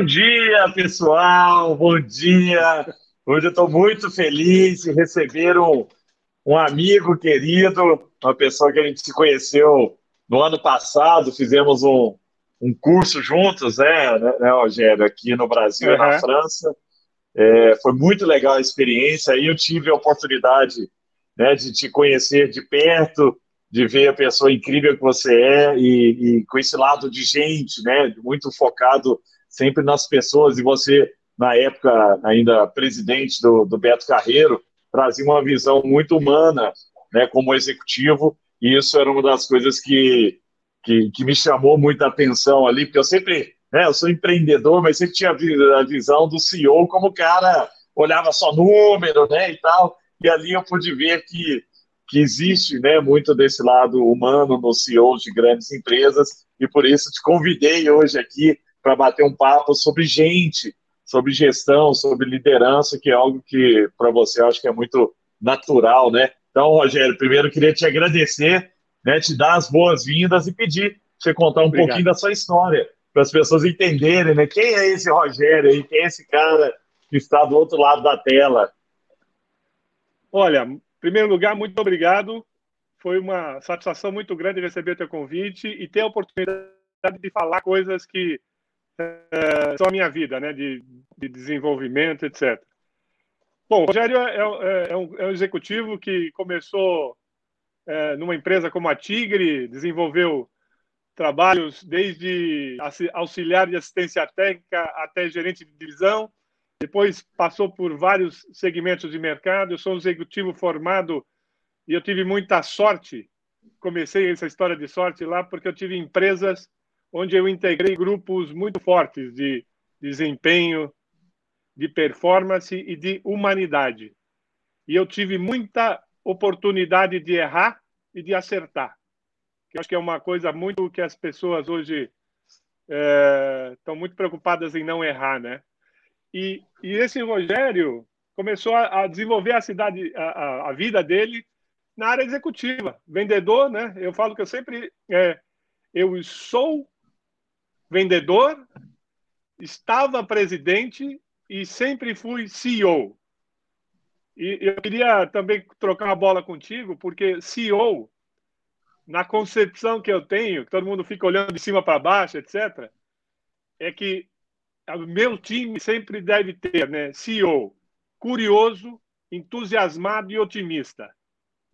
Bom dia, pessoal. Bom dia. Hoje eu estou muito feliz de receber um, um amigo querido, uma pessoa que a gente se conheceu no ano passado. Fizemos um, um curso juntos, né, né, Rogério, aqui no Brasil uhum. e na França. É, foi muito legal a experiência. Aí eu tive a oportunidade né, de te conhecer de perto, de ver a pessoa incrível que você é e, e com esse lado de gente, né, muito focado sempre nas pessoas. E você, na época, ainda presidente do, do Beto Carreiro, trazia uma visão muito humana, né, como executivo. E isso era uma das coisas que, que, que me chamou muita atenção ali, porque eu sempre, né, eu sou empreendedor, mas sempre tinha a visão do CEO como o cara olhava só número, né, e tal. E ali eu pude ver que que existe né, muito desse lado humano nos CEOs de grandes empresas, e por isso te convidei hoje aqui para bater um papo sobre gente, sobre gestão, sobre liderança, que é algo que para você eu acho que é muito natural, né? Então, Rogério, primeiro queria te agradecer, né, te dar as boas-vindas e pedir você contar um Obrigado. pouquinho da sua história, para as pessoas entenderem, né? Quem é esse Rogério aí? Quem é esse cara que está do outro lado da tela? Olha, primeiro lugar, muito obrigado. Foi uma satisfação muito grande receber o teu convite e ter a oportunidade de falar coisas que é, são a minha vida, né, de, de desenvolvimento, etc. Bom, o Rogério é, é, é, um, é um, executivo que começou é, numa empresa como a Tigre, desenvolveu trabalhos desde auxiliar de assistência técnica até gerente de divisão, depois passou por vários segmentos de mercado. Eu sou um executivo formado e eu tive muita sorte. Comecei essa história de sorte lá porque eu tive empresas onde eu integrei grupos muito fortes de desempenho, de performance e de humanidade. E eu tive muita oportunidade de errar e de acertar. Eu acho que é uma coisa muito que as pessoas hoje é, estão muito preocupadas em não errar, né? E, e esse Rogério começou a, a desenvolver a cidade, a, a, vida dele na área executiva, vendedor, né? Eu falo que eu sempre é, eu sou vendedor, estava presidente e sempre fui CEO. E eu queria também trocar uma bola contigo, porque CEO, na concepção que eu tenho, que todo mundo fica olhando de cima para baixo, etc., é que o meu time sempre deve ter, né? CEO, curioso, entusiasmado e otimista.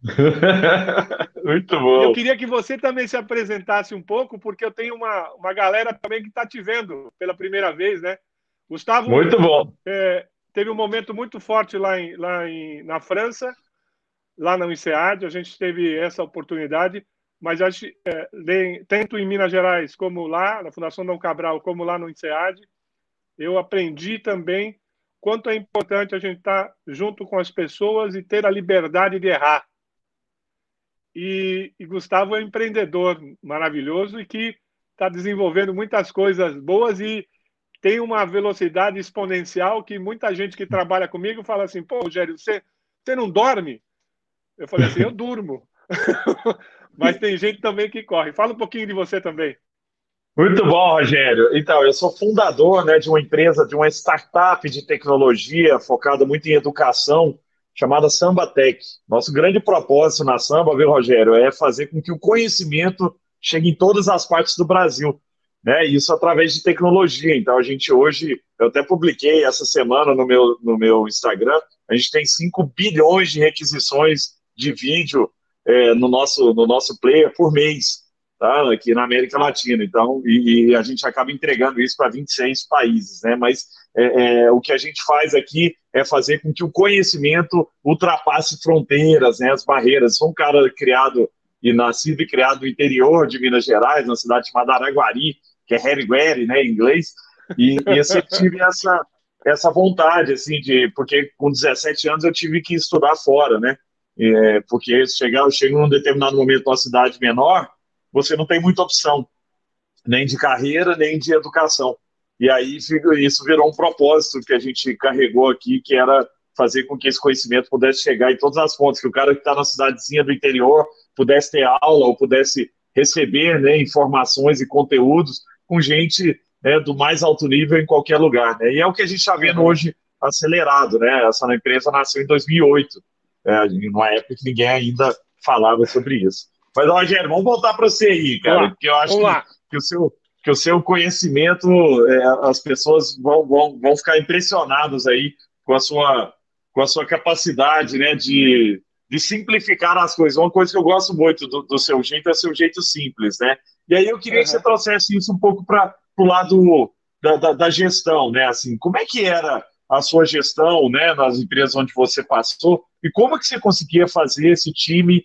Muito bom. Eu queria que você também se apresentasse um pouco, porque eu tenho uma, uma galera também que está te vendo pela primeira vez, né? Gustavo. Muito bom. É, teve um momento muito forte lá, em, lá em, na França, lá na INSEAD, a gente teve essa oportunidade, mas acho, é, tanto em Minas Gerais como lá, na Fundação Dom Cabral, como lá no INSEAD, eu aprendi também quanto é importante a gente estar junto com as pessoas e ter a liberdade de errar. E, e Gustavo é um empreendedor maravilhoso e que está desenvolvendo muitas coisas boas e tem uma velocidade exponencial que muita gente que trabalha comigo fala assim: pô, Rogério, você, você não dorme? Eu falei assim: eu durmo. Mas tem gente também que corre. Fala um pouquinho de você também. Muito bom, Rogério. Então, eu sou fundador né, de uma empresa, de uma startup de tecnologia focada muito em educação, chamada Samba Tech. Nosso grande propósito na Samba, viu, Rogério, é fazer com que o conhecimento chegue em todas as partes do Brasil. Né? Isso através de tecnologia. Então, a gente hoje, eu até publiquei essa semana no meu, no meu Instagram, a gente tem 5 bilhões de requisições de vídeo é, no, nosso, no nosso player por mês tá? aqui na América Latina. Então, e, e a gente acaba entregando isso para 26 países, né? Mas é, é, o que a gente faz aqui é fazer com que o conhecimento ultrapasse fronteiras, né? As barreiras. Sou um cara criado e nascido e criado no interior de Minas Gerais, na cidade chamada Araguari, que é Harry né, em inglês, e, e eu sempre tive essa, essa vontade, assim, de, porque com 17 anos eu tive que estudar fora, né, é, porque chegar, eu chego num determinado momento numa cidade menor, você não tem muita opção, nem de carreira, nem de educação. E aí isso virou um propósito que a gente carregou aqui, que era fazer com que esse conhecimento pudesse chegar em todas as pontas, que o cara que está na cidadezinha do interior pudesse ter aula ou pudesse receber né, informações e conteúdos com gente né, do mais alto nível em qualquer lugar. Né? E é o que a gente está vendo uhum. hoje acelerado. Né? Essa empresa nasceu em 2008, é, numa época que ninguém ainda falava sobre isso. Mas, Rogério, vamos voltar para você aí, cara, porque eu acho que, que, o seu, que o seu conhecimento, é, as pessoas vão, vão, vão ficar impressionadas aí com a sua, com a sua capacidade né, de, de simplificar as coisas. Uma coisa que eu gosto muito do, do seu jeito é o seu jeito simples, né? E aí eu queria uhum. que você trouxesse isso um pouco para o lado da, da, da, gestão, né? Assim, como é que era a sua gestão, né, nas empresas onde você passou e como é que você conseguia fazer esse time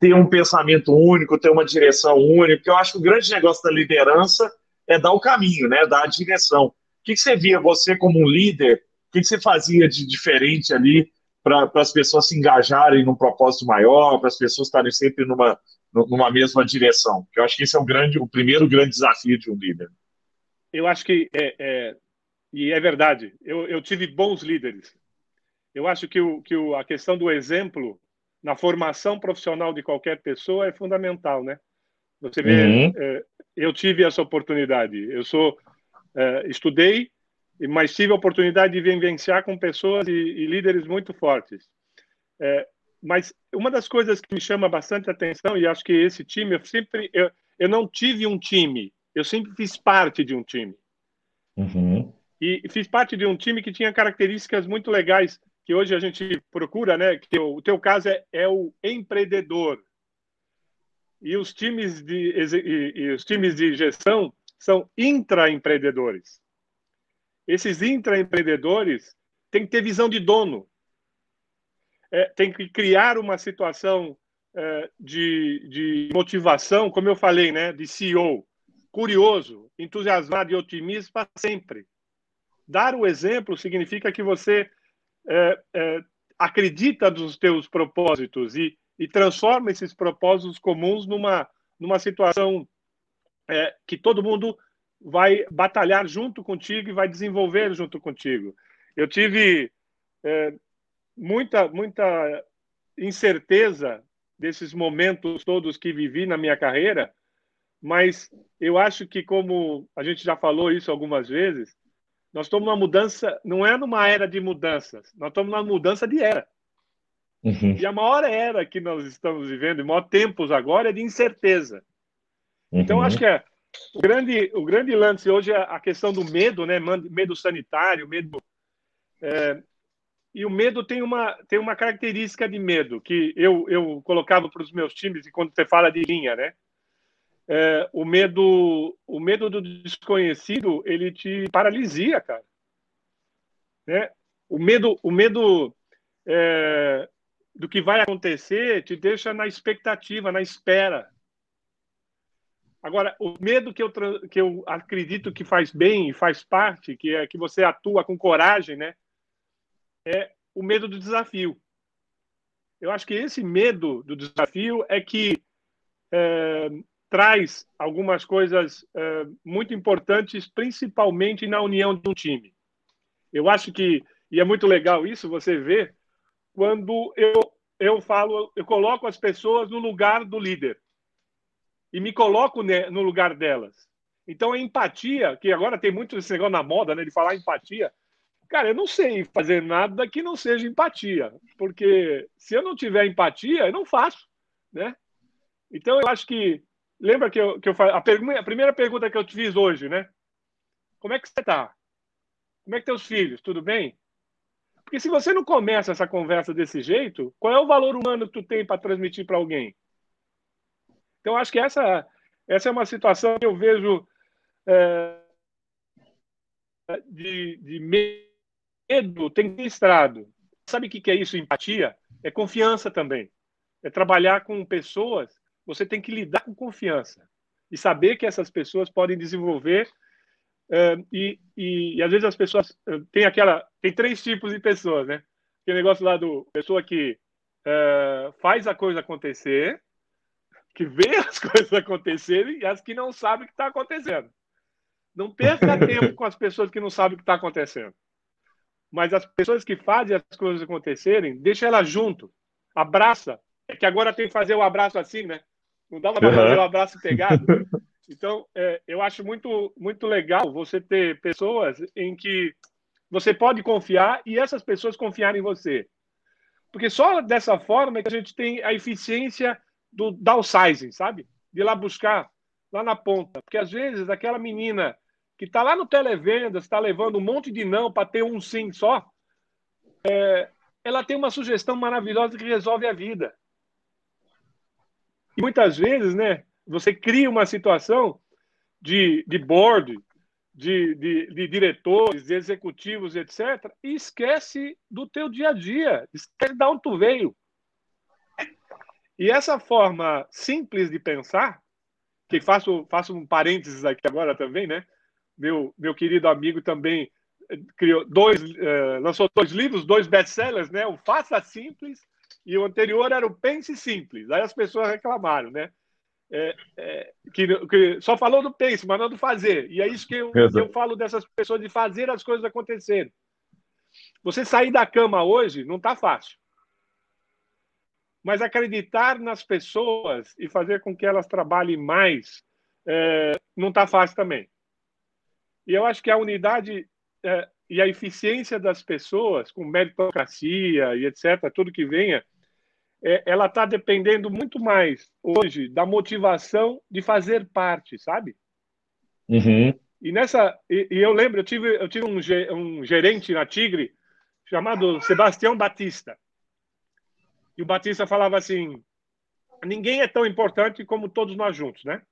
ter um pensamento único, ter uma direção única? Porque eu acho que o grande negócio da liderança é dar o caminho, né? Dar a direção. O que, que você via você como um líder? O que, que você fazia de diferente ali para as pessoas se engajarem num propósito maior, para as pessoas estarem sempre numa, numa mesma direção. Eu acho que esse é o grande, o primeiro grande desafio de um líder. Eu acho que é, é e é verdade. Eu, eu, tive bons líderes. Eu acho que, o, que o, a questão do exemplo na formação profissional de qualquer pessoa é fundamental, né? Você vê, uhum. é, eu tive essa oportunidade. Eu sou é, estudei mas tive a oportunidade de vivenciar com pessoas e, e líderes muito fortes. É, mas uma das coisas que me chama bastante atenção, e acho que esse time, eu sempre. Eu, eu não tive um time, eu sempre fiz parte de um time. Uhum. E fiz parte de um time que tinha características muito legais, que hoje a gente procura, né? Que o, o teu caso é, é o empreendedor. E os times de, e, e os times de gestão são intraempreendedores. Esses intraempreendedores têm que ter visão de dono, é, tem que criar uma situação é, de, de motivação, como eu falei, né, de CEO, curioso, entusiasmado e otimista para sempre. Dar o exemplo significa que você é, é, acredita nos teus propósitos e, e, transforma esses propósitos comuns numa, numa situação é, que todo mundo vai batalhar junto contigo e vai desenvolver junto contigo. Eu tive é, muita, muita incerteza desses momentos todos que vivi na minha carreira, mas eu acho que, como a gente já falou isso algumas vezes, nós estamos numa mudança, não é numa era de mudanças, nós estamos numa mudança de era. Uhum. E a maior era que nós estamos vivendo, e maior tempos agora, é de incerteza. Então, uhum. Então, acho que é, o grande, o grande lance hoje é a questão do medo, né? Medo sanitário, medo. É, e o medo tem uma, tem uma característica de medo que eu, eu colocava para os meus times, e quando você fala de linha, né? É, o medo o medo do desconhecido ele te paralisia, cara. Né? O medo o medo é, do que vai acontecer te deixa na expectativa, na espera. Agora, o medo que eu, que eu acredito que faz bem e faz parte, que é que você atua com coragem, né? É o medo do desafio. Eu acho que esse medo do desafio é que é, traz algumas coisas é, muito importantes, principalmente na união de um time. Eu acho que, e é muito legal isso, você vê, quando eu, eu falo, eu coloco as pessoas no lugar do líder e me coloco no lugar delas. Então, a empatia, que agora tem muito esse negócio na moda, né, de falar empatia. Cara, eu não sei fazer nada que não seja empatia, porque se eu não tiver empatia, eu não faço, né? Então, eu acho que. Lembra que eu, que eu a, a primeira pergunta que eu te fiz hoje, né? Como é que você está? Como é que teus filhos? Tudo bem? Porque se você não começa essa conversa desse jeito, qual é o valor humano que tu tem para transmitir para alguém? Então, acho que essa, essa é uma situação que eu vejo é, de, de medo tem estrado. Sabe o que é isso, empatia? É confiança também. É trabalhar com pessoas, você tem que lidar com confiança e saber que essas pessoas podem desenvolver e, e, e, às vezes as pessoas uh, tem aquela tem três tipos de pessoas né tem negócio lá do pessoa que uh, faz a coisa acontecer que vê as coisas acontecerem e as que não sabem o que está acontecendo. Não perca tempo com as pessoas que não sabem o que está acontecendo. Mas as pessoas que fazem as coisas acontecerem, deixa elas junto. Abraça. É que agora tem que fazer o abraço assim, né? Não dá para fazer o abraço pegado. Então, é, eu acho muito, muito legal você ter pessoas em que você pode confiar e essas pessoas confiarem em você. Porque só dessa forma é que a gente tem a eficiência do downsizing, sabe? De ir lá buscar, lá na ponta. Porque às vezes aquela menina que está lá no televendas, está levando um monte de não para ter um sim só, é, ela tem uma sugestão maravilhosa que resolve a vida. E muitas vezes, né, você cria uma situação de, de board, de, de, de, diretores, de executivos, etc., e esquece do teu dia a dia, esquece de onde tu veio. E essa forma simples de pensar, que faço, faço um parênteses aqui agora também, né? Meu, meu querido amigo também eh, criou dois, uh, lançou dois livros, dois best-sellers, né? O Faça Simples e o anterior era o Pense Simples. Aí as pessoas reclamaram, né? É, é, que, que, só falou do pense, mas não do fazer. E é isso que eu, que eu falo dessas pessoas, de fazer as coisas acontecerem. Você sair da cama hoje não está fácil. Mas acreditar nas pessoas e fazer com que elas trabalhem mais é, não está fácil também. E eu acho que a unidade é, e a eficiência das pessoas, com meritocracia e etc., tudo que venha, é, ela está dependendo muito mais hoje da motivação de fazer parte, sabe? Uhum. E nessa, e, e, eu lembro, eu tive, eu tive um, um gerente na Tigre chamado Sebastião Batista. E o Batista falava assim: ninguém é tão importante como todos nós juntos, né?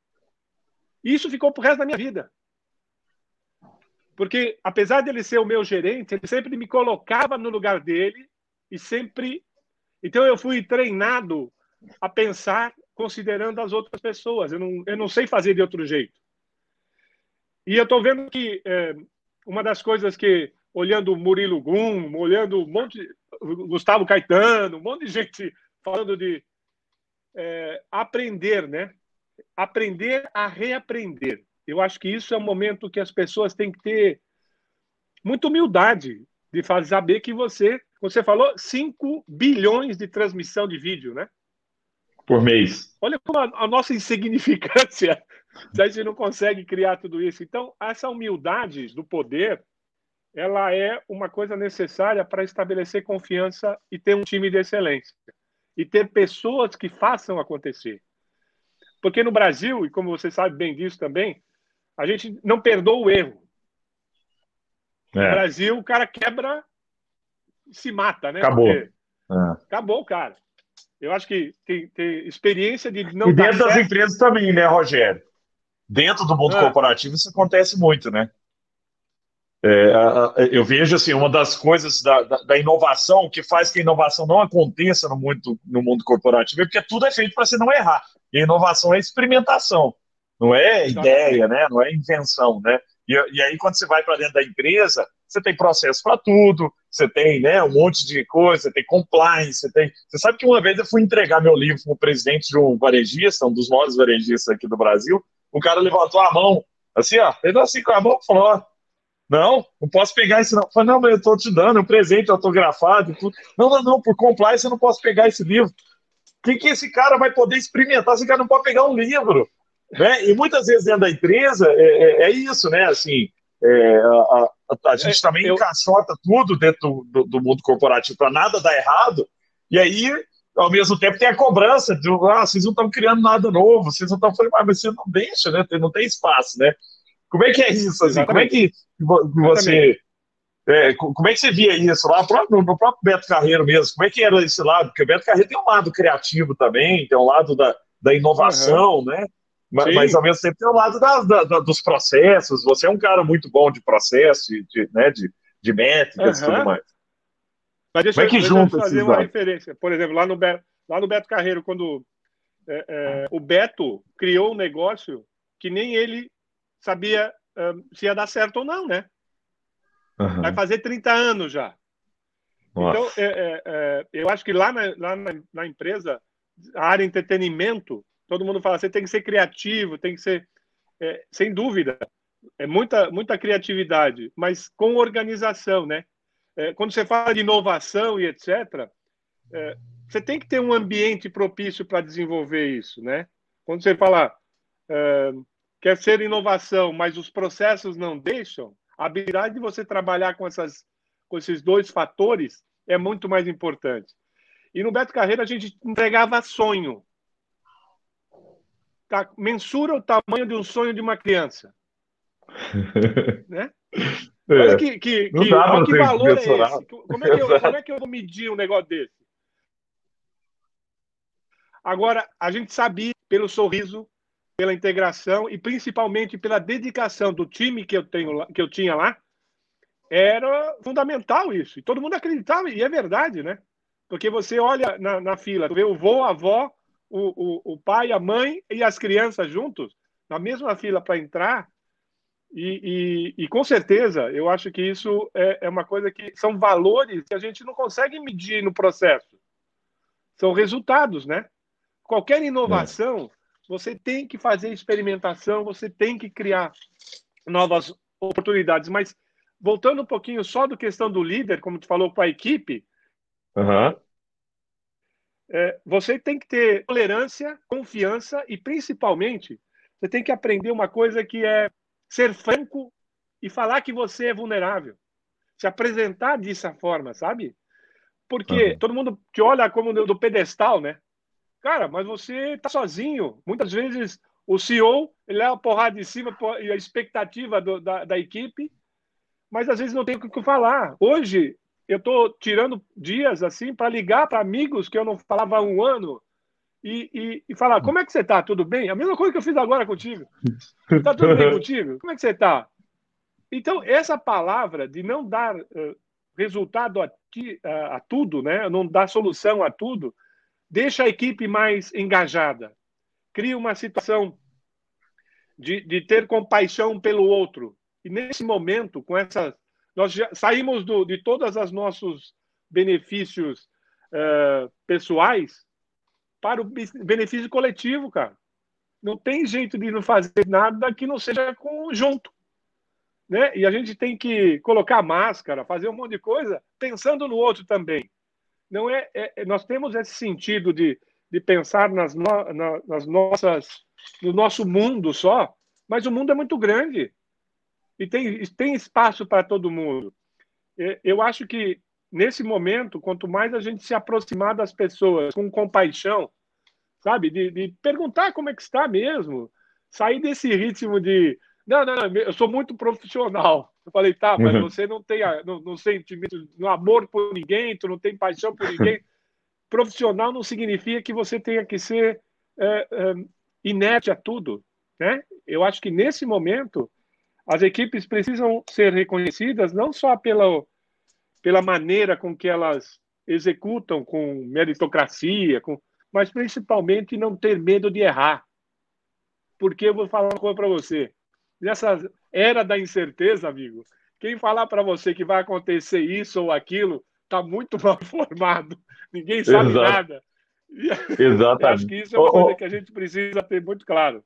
E isso ficou pro resto da minha vida. Porque, apesar dele ser o meu gerente, ele sempre me colocava no lugar dele e sempre então eu fui treinado a pensar considerando as outras pessoas. Eu não, eu não sei fazer de outro jeito. E eu estou vendo que é, uma das coisas que, olhando Murilo Gum, olhando um monte de, Gustavo Caetano, um monte de gente falando de é, aprender, né? Aprender a reaprender. Eu acho que isso é um momento que as pessoas têm que ter muita humildade de fazer saber que você você falou 5 bilhões de transmissão de vídeo, né? Por mês. Olha como a, a nossa insignificância, a gente não consegue criar tudo isso. Então, essa humildade do poder, ela é uma coisa necessária para estabelecer confiança e ter um time de excelência. E ter pessoas que façam acontecer. Porque no Brasil, e como você sabe bem disso também, a gente não perdoa o erro. É. No Brasil, o cara quebra se mata, né? Acabou. É. Acabou, cara. Eu acho que tem, tem experiência de não. E dentro das certo. empresas também, né, Rogério? Dentro do mundo é. corporativo isso acontece muito, né? É, eu vejo assim, uma das coisas da, da, da, inovação que faz que a inovação não aconteça no mundo, no mundo corporativo é porque tudo é feito para você não errar. E a inovação é experimentação, não é ideia, né? não é invenção. Né? E, e aí, quando você vai para dentro da empresa, você tem processo para tudo, você tem né, um monte de coisa, você tem compliance, você tem. Você sabe que uma vez eu fui entregar meu livro para o presidente de um varejista, um dos maiores varejistas aqui do Brasil, o cara levantou a mão, assim, ó, fez assim com a mão e falou: ó, não, não posso pegar isso não. Eu falei, não, mas eu estou te dando um presente autografado e tudo. Não, não, não, por compliance eu não posso pegar esse livro. O que, que esse cara vai poder experimentar? Esse cara não pode pegar um livro. Né? E muitas vezes dentro da empresa é, é, é isso, né? Assim, é, a, a, a, gente é, também eu... encaixota tudo dentro do, do mundo corporativo para nada dar errado, e aí, ao mesmo tempo, tem a cobrança de ah, vocês não estão criando nada novo, vocês não estão falando, ah, mas você não deixa, né? Não tem espaço, né? Como é que é isso? Assim? Como é que você. É, como é que você via isso lá no, no próprio Beto Carreiro mesmo? Como é que era esse lado? Porque o Beto Carreiro tem um lado criativo também, tem um lado da, da inovação, uhum. né? Mas, mas, ao mesmo tempo tem o lado da, da, dos processos. Você é um cara muito bom de processo, de, né, de, de métricas e tudo mais. Mas deixa, Como é que junta eu fazer uma lados? referência. Por exemplo, lá no, Beto, lá no Beto Carreiro, quando é, é, o Beto criou um negócio que nem ele sabia um, se ia dar certo ou não, né? Uhum. Vai fazer 30 anos já. Nossa. Então, é, é, é, eu acho que lá, na, lá na, na empresa, a área entretenimento, todo mundo fala, você tem que ser criativo, tem que ser, é, sem dúvida, é muita, muita criatividade, mas com organização, né? É, quando você fala de inovação e etc., é, você tem que ter um ambiente propício para desenvolver isso, né? Quando você fala, é, quer ser inovação, mas os processos não deixam, a habilidade de você trabalhar com, essas, com esses dois fatores é muito mais importante. E no Beto Carreira a gente entregava sonho. Tá, mensura o tamanho de um sonho de uma criança. né? É. Olha que, que, que, olha que valor é esse. Como é, que eu, como é que eu vou medir um negócio desse? Agora, a gente sabia pelo sorriso, pela integração e principalmente pela dedicação do time que eu, tenho, que eu tinha lá, era fundamental isso. E todo mundo acreditava, e é verdade, né? Porque você olha na, na fila, tu vê o vô, a avó, o, o, o pai, a mãe e as crianças juntos, na mesma fila para entrar, e, e, e, com certeza, eu acho que isso é, é, uma coisa que são valores que a gente não consegue medir no processo. São resultados, né? Qualquer inovação, você tem que fazer experimentação, você tem que criar novas oportunidades. Mas voltando um pouquinho só do questão do líder, como tu falou com a equipe, uhum. É, você tem que ter tolerância, confiança e principalmente você tem que aprender uma coisa que é ser franco e falar que você é vulnerável. Se apresentar dessa forma, sabe? Porque uhum. todo mundo te olha como do, pedestal, né? Cara, mas você tá sozinho. Muitas vezes o CEO ele leva a porrada de cima e a expectativa do, da, da equipe, mas às vezes não tem o que falar. Hoje eu estou tirando dias assim para ligar para amigos que eu não falava há um ano e, e, e falar: como é que você está? Tudo bem? A mesma coisa que eu fiz agora contigo. Está tudo bem contigo? Como é que você está? Então, essa palavra de não dar uh, resultado a, ti, uh, a tudo, né? não dar solução a tudo, deixa a equipe mais engajada, cria uma situação de, de ter compaixão pelo outro. E nesse momento, com essas. Nós já saímos do, de todos os nossos benefícios uh, pessoais para o benefício coletivo, cara. Não tem jeito de não fazer nada que não seja conjunto. Né? E a gente tem que colocar máscara, fazer um monte de coisa pensando no outro também. Não é, é nós temos esse sentido de, de pensar nas, no, na, nas nossas no nosso mundo só, mas o mundo é muito grande e tem, tem espaço para todo mundo. Eu acho que nesse momento, quanto mais a gente se aproximar das pessoas com compaixão, sabe, de, de perguntar como é que está mesmo, sair desse ritmo de não, não, não, eu sou muito profissional. Eu falei, tá, mas uhum. você não tem, não, não sentimento, no amor por ninguém, tu não tem paixão por ninguém. profissional não significa que você tenha que ser é, é, inerte a tudo, né? Eu acho que nesse momento as equipes precisam ser reconhecidas não só pela pela maneira com que elas executam com meritocracia, com, mas principalmente não ter medo de errar. Porque eu vou falar uma coisa para você. Nessa era da incerteza, amigo, quem falar para você que vai acontecer isso ou aquilo está muito mal informado. Ninguém sabe Exato. nada. Exatamente. acho que isso é uma coisa que a gente precisa ter muito claro.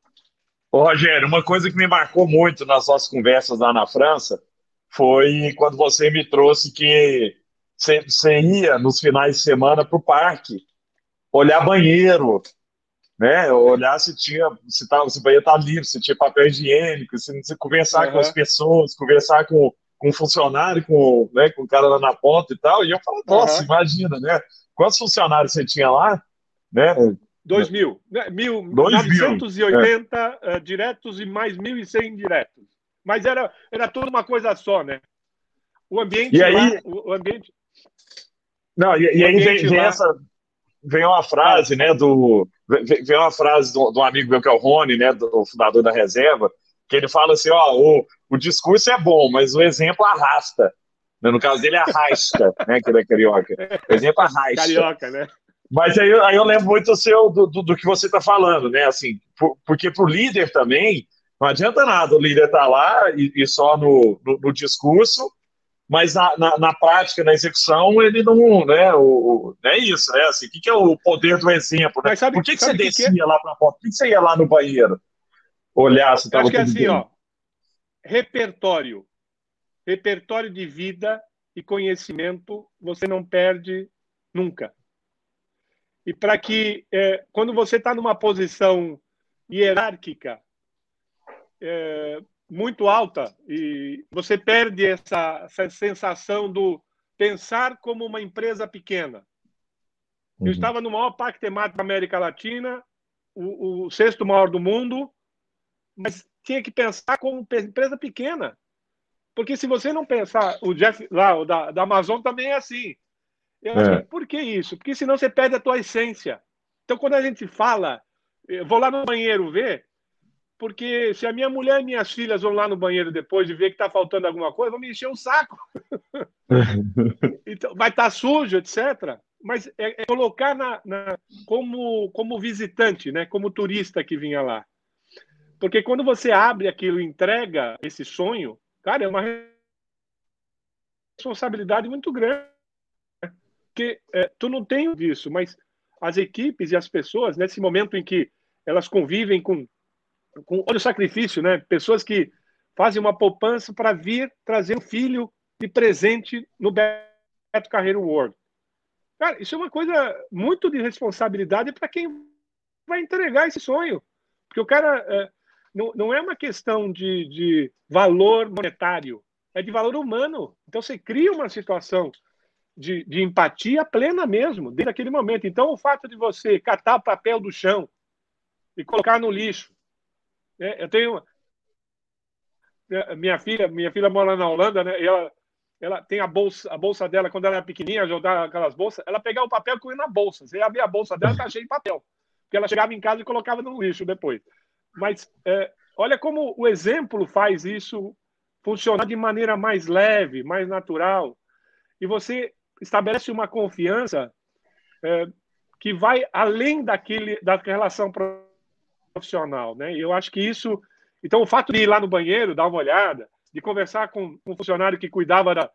Ô, Rogério, uma coisa que me marcou muito nas nossas conversas lá na França foi quando você me trouxe que você ia nos finais de semana para o parque olhar banheiro, né? Olhar se tinha, se, tava, se o banheiro estava livre, se tinha papel higiênico, se, se conversar uhum. com as pessoas, conversar com, com um funcionário, com, né, com o cara lá na ponta e tal. E eu falo, nossa, uhum. imagina, né? Quantos funcionários você tinha lá? Né? 2 mil. Né? mil 980 é. uh, diretos e mais 1.100 indiretos. Mas era, era tudo uma coisa só, né? O ambiente. E aí, lá, o, ambiente. Não, e, e aí vem, vem essa. Vem uma frase, né, do. Vem uma frase do, do amigo meu que é o Rony, né, do fundador da reserva, que ele fala assim: ó, o, o discurso é bom, mas o exemplo arrasta. Né? No caso dele, arrasta, né, que ele é carioca. O exemplo arrasta. Carioca, né? Mas aí, aí eu lembro muito do, seu, do, do, do que você está falando, né? Assim, por, porque para o líder também, não adianta nada o líder estar tá lá e, e só no, no, no, discurso, mas na, na, na, prática, na execução, ele não, né, o, é isso, né, assim, o que, que é o poder do exemplo, né? Sabe, Por que, que você que descia que é? lá para a porta? Por que, que você ia lá no banheiro? Olhar se estava tudo Acho que é assim, bem? ó, repertório, repertório de vida e conhecimento, você não perde nunca. E para que, é, quando você está numa posição hierárquica, é, muito alta e você perde essa, essa sensação do pensar como uma empresa pequena. Uhum. Eu estava no maior parque temático da América Latina, o, o, sexto maior do mundo, mas tinha que pensar como empresa pequena. Porque se você não pensar, o Jeff lá, o da, da Amazon também é assim. Eu é. por que isso? Porque senão você perde a tua essência. Então, quando a gente fala, vou lá no banheiro ver, porque se a minha mulher e minhas filhas vão lá no banheiro depois de ver que está faltando alguma coisa, vão me encher o saco. então, vai estar tá sujo, etc. Mas é, é colocar na, na, como, como visitante, né? como turista que vinha lá. Porque quando você abre aquilo entrega esse sonho, cara, é uma responsabilidade muito grande. Porque é, tu não tem disso, mas as equipes e as pessoas, nesse momento em que elas convivem com com olha o sacrifício, né? Pessoas que fazem uma poupança para vir trazer um filho de presente no Beto Carreiro World. Cara, isso é uma coisa muito de responsabilidade para quem vai entregar esse sonho. Porque o cara é, não, não é uma questão de, de valor monetário, é de valor humano. Então você cria uma situação de, de empatia plena mesmo, desde aquele momento. Então o fato de você catar papel do chão e colocar no lixo, é, eu tenho é, minha filha, minha filha mora na Holanda, né? E ela, ela tem a bolsa, a bolsa dela quando ela era pequenininha, ajudar aquelas bolsas, ela pegava o papel que ia na bolsa. Você abria a bolsa dela, tá cheio de papel, porque ela chegava em casa e colocava no lixo depois. Mas é, olha como o exemplo faz isso funcionar de maneira mais leve, mais natural, e você estabelece uma confiança é, que vai além daquele da relação profissional, né? Eu acho que isso. Então, o fato de ir lá no banheiro, dar uma olhada, de conversar com um funcionário que cuidava da,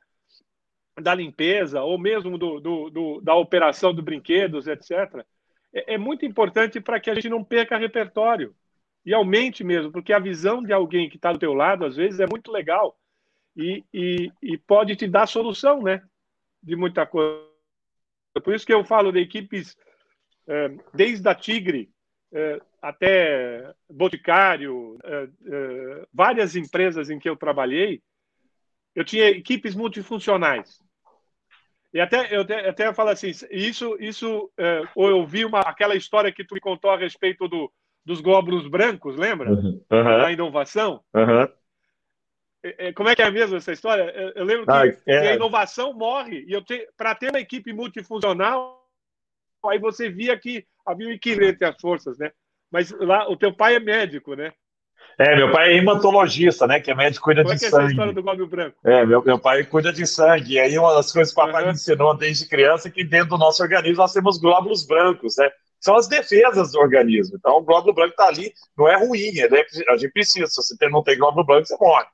da limpeza, ou mesmo do, do, do da operação dos brinquedos, etc., é, é muito importante para que a gente não perca repertório e aumente mesmo, porque a visão de alguém que está do teu lado, às vezes, é muito legal e, e, e pode te dar solução, né? De muita coisa. Por isso que eu falo de equipes, é, desde a Tigre, é, até Boticário, é, várias empresas em que eu trabalhei, eu tinha equipes multifuncionais. E até eu até, até falo assim, isso, isso ou eu vi uma, aquela história que tu me contou a respeito do, dos glóbulos brancos, lembra? Uhum. Da inovação. Uhum. Como é que é mesmo essa história? Eu lembro que, ah, é. que a inovação morre e eu para ter uma equipe multifuncional, aí você via que havia um equilíbrio entre as forças, né? Mas lá, o teu pai é médico, né? É, meu pai é hematologista, né? Que é médico cuida Como de é sangue. É essa história do glóbulo branco? É, meu, meu pai cuida de sangue. E aí uma das coisas que o papai uhum. me ensinou desde criança é que dentro do nosso organismo nós temos glóbulos brancos, né? São as defesas do organismo. Então o glóbulo branco está ali, não é ruim, é, a gente precisa. Se você não tem glóbulo branco, você morre.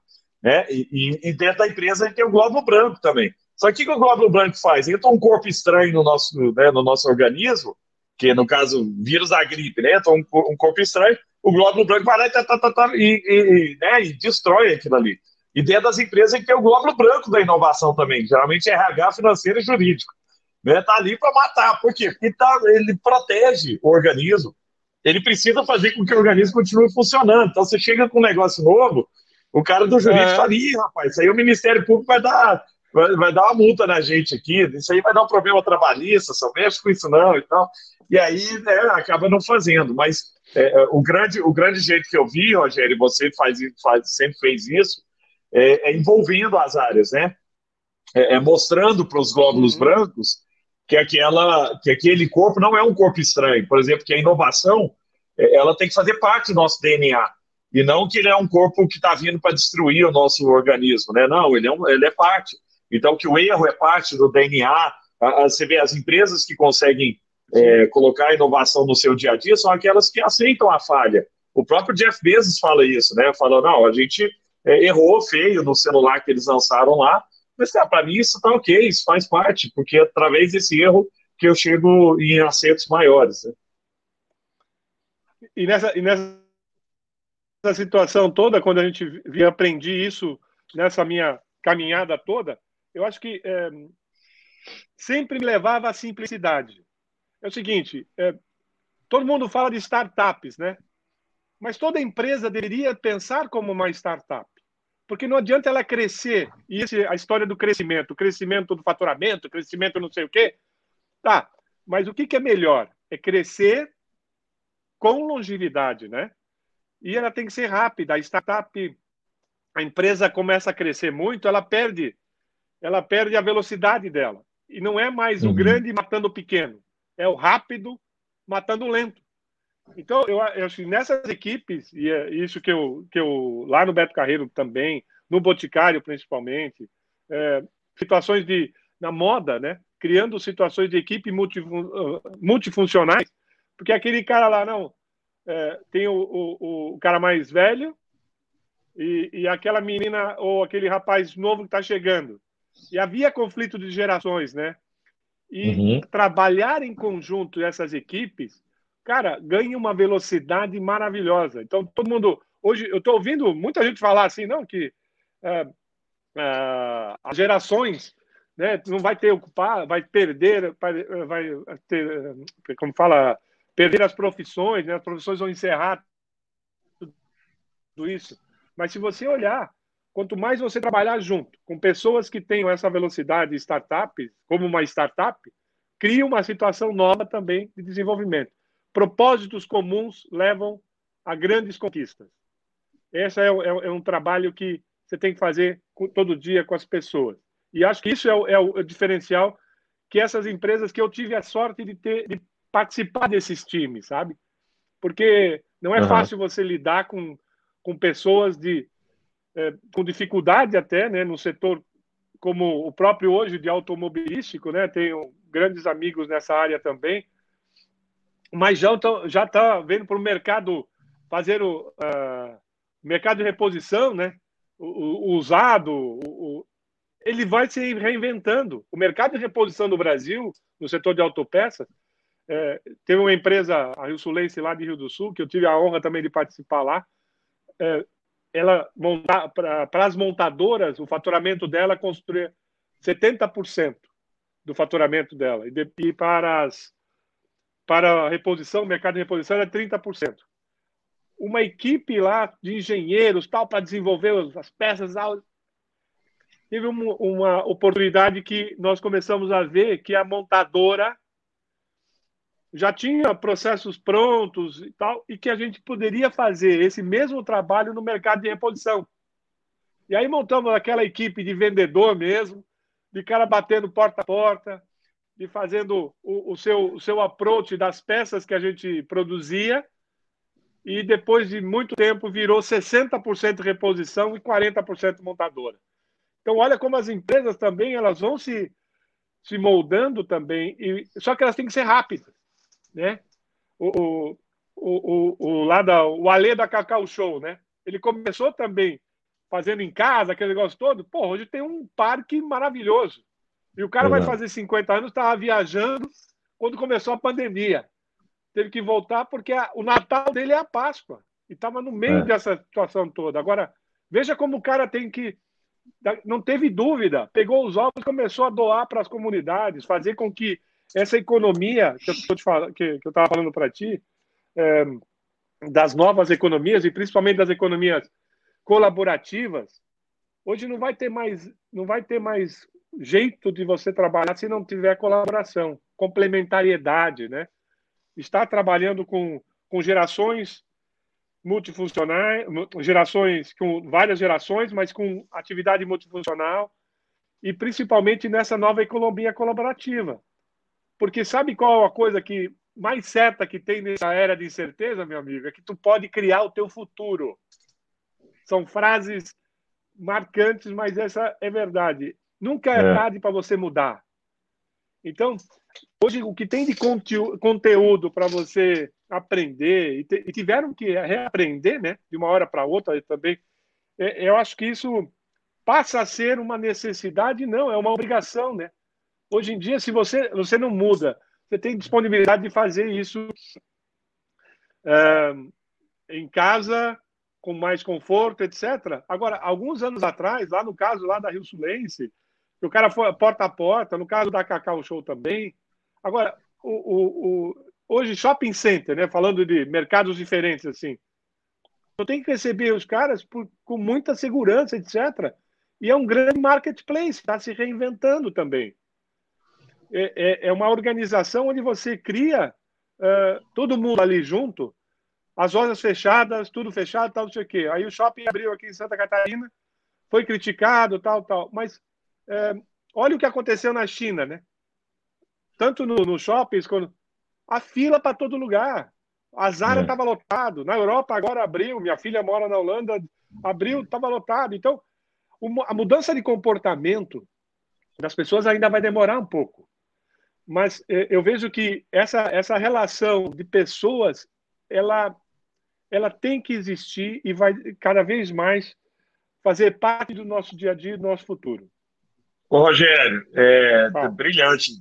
Né? E, e, dentro da empresa a gente tem o glóbulo branco também. Só que o que o glóbulo branco faz? Entra um corpo estranho no nosso, né, no nosso organismo, que no caso, vírus da gripe, né? Então, um, um corpo estranho, o glóbulo branco vai lá e, tá, tá, tá, tá, e, e, né, e destrói aquilo ali. E dentro das empresas tem o glóbulo branco da inovação também, geralmente é RH, financeiro e jurídico. Né? Tá ali para matar. Por quê? Porque tá, ele protege o organismo. Ele precisa fazer com que o organismo continue funcionando. Então, você chega com um negócio novo, o cara do jurídico é. fala, ih, rapaz, isso aí o Ministério Público vai dar, vai, vai, dar uma multa na gente aqui, isso aí vai dar um problema trabalhista, só mexe com isso não e tal e aí né, acaba não fazendo. Mas é, é, o, grande, o grande jeito que eu vi, Rogério, você faz, faz, sempre fez isso, é, é envolvendo as áreas, né? É, é mostrando para os glóbulos uhum. brancos que, aquela, que aquele corpo não é um corpo estranho. Por exemplo, que a inovação é, ela tem que fazer parte do nosso DNA. E não que ele é um corpo que está vindo para destruir o nosso organismo, né? Não, ele é, um, ele é parte. Então, que o erro é parte do DNA. Você vê as empresas que conseguem é, colocar a inovação no seu dia a dia são aquelas que aceitam a falha. O próprio Jeff Bezos fala isso, né? Falou, não, a gente é, errou feio no celular que eles lançaram lá, mas para mim isso tá ok, isso faz parte, porque é através desse erro que eu chego em acertos maiores. Né? E, nessa, e nessa situação toda, quando a gente vi, aprendi isso nessa minha caminhada toda, eu acho que é, sempre me levava à simplicidade é o seguinte: é, todo mundo fala de startups, né? Mas toda empresa deveria pensar como uma startup. Porque não adianta ela crescer, e é a história do crescimento, crescimento do faturamento, crescimento não sei o quê. Tá, mas o que, que é melhor? É crescer com longevidade, né? E ela tem que ser rápida. A startup, a empresa começa a crescer muito, ela perde, ela perde a velocidade dela. E não é mais uhum. o grande matando o pequeno, é o rápido matando o lento. Então, eu, eu acho que nessas equipes, e é isso que eu, que eu lá no Beto Carreiro também, no Boticário principalmente, é, situações de na moda, né? Criando situações de equipe multifun, multifuncionais, porque aquele cara lá não é, tem o, o, o, cara mais velho e, e aquela menina ou aquele rapaz novo que está chegando. E havia conflito de gerações, né? E uhum. trabalhar em conjunto essas equipes cara, ganha uma velocidade maravilhosa. Então, todo mundo. Hoje, eu estou ouvindo muita gente falar assim, não, que é, é, as gerações né, não vai ter ocupar, vai perder, vai, vai ter, como fala, perder as profissões, né, as profissões vão encerrar tudo isso. Mas se você olhar, quanto mais você trabalhar junto com pessoas que tenham essa velocidade startup, como uma startup, cria uma situação nova também de desenvolvimento propósitos comuns levam a grandes conquistas. Esse é, é, é um trabalho que você tem que fazer todo dia com as pessoas. E acho que isso é o, é o diferencial que essas empresas que eu tive a sorte de ter de participar desses times, sabe? Porque não é uhum. fácil você lidar com, com pessoas de é, com dificuldade até, né, no setor como o próprio hoje de automobilístico, né? Tenho grandes amigos nessa área também mas já está já tá vendo para o mercado fazer o uh, mercado de reposição, né? O, o usado, o, ele vai se reinventando. O mercado de reposição do Brasil, no setor de autopeças, é, teve uma empresa, a Rio Sulense, lá de Rio do Sul, que eu tive a honra também de participar lá. É, ela para as montadoras, o faturamento dela construir 70% do faturamento dela. E, de, e para as para a reposição, o mercado de reposição era 30%. Uma equipe lá de engenheiros tal para desenvolver as peças teve uma, uma oportunidade que nós começamos a ver que a montadora já tinha processos prontos e tal, e que a gente poderia fazer esse mesmo trabalho no mercado de reposição. E aí montamos aquela equipe de vendedor mesmo, de cara batendo porta a porta, de fazendo o, o, seu, o seu approach das peças que a gente produzia e depois de muito tempo virou 60% reposição e 40% montadora. Então olha como as empresas também elas vão se, se moldando também e só que elas têm que ser rápidas, né? O, o, o, o, lá da, o Alê da Cacau Show, né? Ele começou também fazendo em casa aquele negócio todo. Pô, hoje tem um parque maravilhoso. E o cara vai fazer 50 anos, estava viajando quando começou a pandemia. Teve que voltar porque a, o Natal dele é a Páscoa. E estava no meio é. dessa situação toda. Agora, veja como o cara tem que. Não teve dúvida. Pegou os ovos e começou a doar para as comunidades, fazer com que essa economia que eu estava que, que falando para ti, é, das novas economias, e principalmente das economias colaborativas, hoje não vai ter mais, não vai ter mais jeito de você trabalhar se não tiver colaboração, complementariedade, né? Estar trabalhando com, com gerações multifuncionais, gerações com várias gerações, mas com atividade multifuncional e principalmente nessa nova economia colaborativa. Porque sabe qual a coisa que mais certa que tem nessa era de incerteza, meu amigo, é que tu pode criar o teu futuro. São frases marcantes, mas essa é verdade. Nunca é, é. tarde para você mudar. Então, hoje o que tem de conteúdo para você aprender, e, tiveram que reaprender, né, de uma hora para outra também, é, eu acho que isso passa a ser uma necessidade, não, é uma obrigação, né? Hoje em dia, se você, você não muda, você tem disponibilidade de fazer isso é, em casa, com mais conforto, etc. Agora, alguns anos atrás, lá no caso lá da Rio Sulense, o cara foi porta a porta, no caso da Cacau Show também. Agora, o, o, o, hoje shopping center, né, falando de mercados diferentes assim, Eu tenho que receber os caras por, com muita segurança, etc. E é um grande marketplace, está se reinventando também. É, é, é, uma organização onde você cria uh, todo mundo ali junto, as lojas fechadas, tudo fechado, tal, não sei o quê. Aí o shopping abriu aqui em Santa Catarina, foi criticado, tal, tal. Mas uh, olha o que aconteceu na China, né? Tanto no, no shoppings, quando a fila para todo lugar. A Zara estava é. lotado. Na Europa agora abriu. Minha filha mora na Holanda, abriu, estava lotado. Então, a mudança de comportamento das pessoas ainda vai demorar um pouco. Mas é, eu vejo que essa, essa relação de pessoas, ela, ela tem que existir e vai cada vez mais fazer parte do nosso dia a dia, do nosso futuro. Ô, Rogério, é ah. brilhante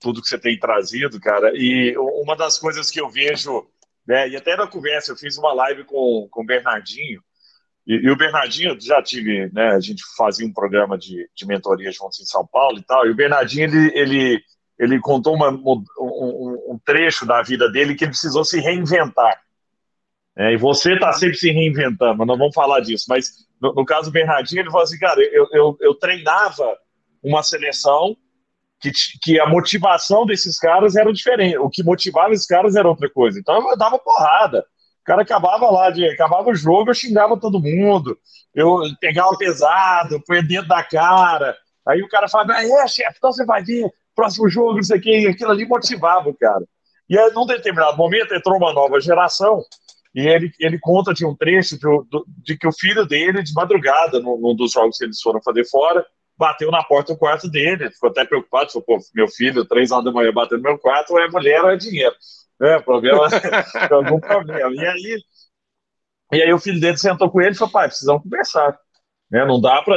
tudo que você tem trazido, cara. E uma das coisas que eu vejo, né, e até na conversa, eu fiz uma live com, com o Bernardinho, e, e o Bernardinho, já tive, né, a gente fazia um programa de, de mentoria juntos em São Paulo e tal, e o Bernardinho, ele, ele, ele contou uma, um, um, trecho da vida dele que ele precisou se reinventar. É, e você está sempre se reinventando, mas não vamos falar disso. Mas no, no, caso do Bernardinho, ele falou assim: cara, eu, eu, eu treinava uma seleção que, que a motivação desses caras era diferente. O que motivava esses caras era outra coisa. Então eu dava porrada. O cara acabava lá, de, acabava o jogo, eu xingava todo mundo, eu pegava pesado, põe dentro da cara. Aí o cara falava, é, chefe, então você vai ver, próximo jogo, isso aqui, e aquilo ali motivava o cara. E aí, num determinado momento, entrou uma nova geração, e ele, ele conta de um trecho de, de que o filho dele, de madrugada, num, num, dos jogos que eles foram fazer fora, bateu na porta do quarto dele, ficou até preocupado, falou, pô, meu filho, três horas da manhã batendo no meu quarto, é mulher ou é dinheiro. É, problema, algum problema. E aí, e aí o filho dele sentou com ele e falou, pai, precisamos conversar. Né? Não dá para.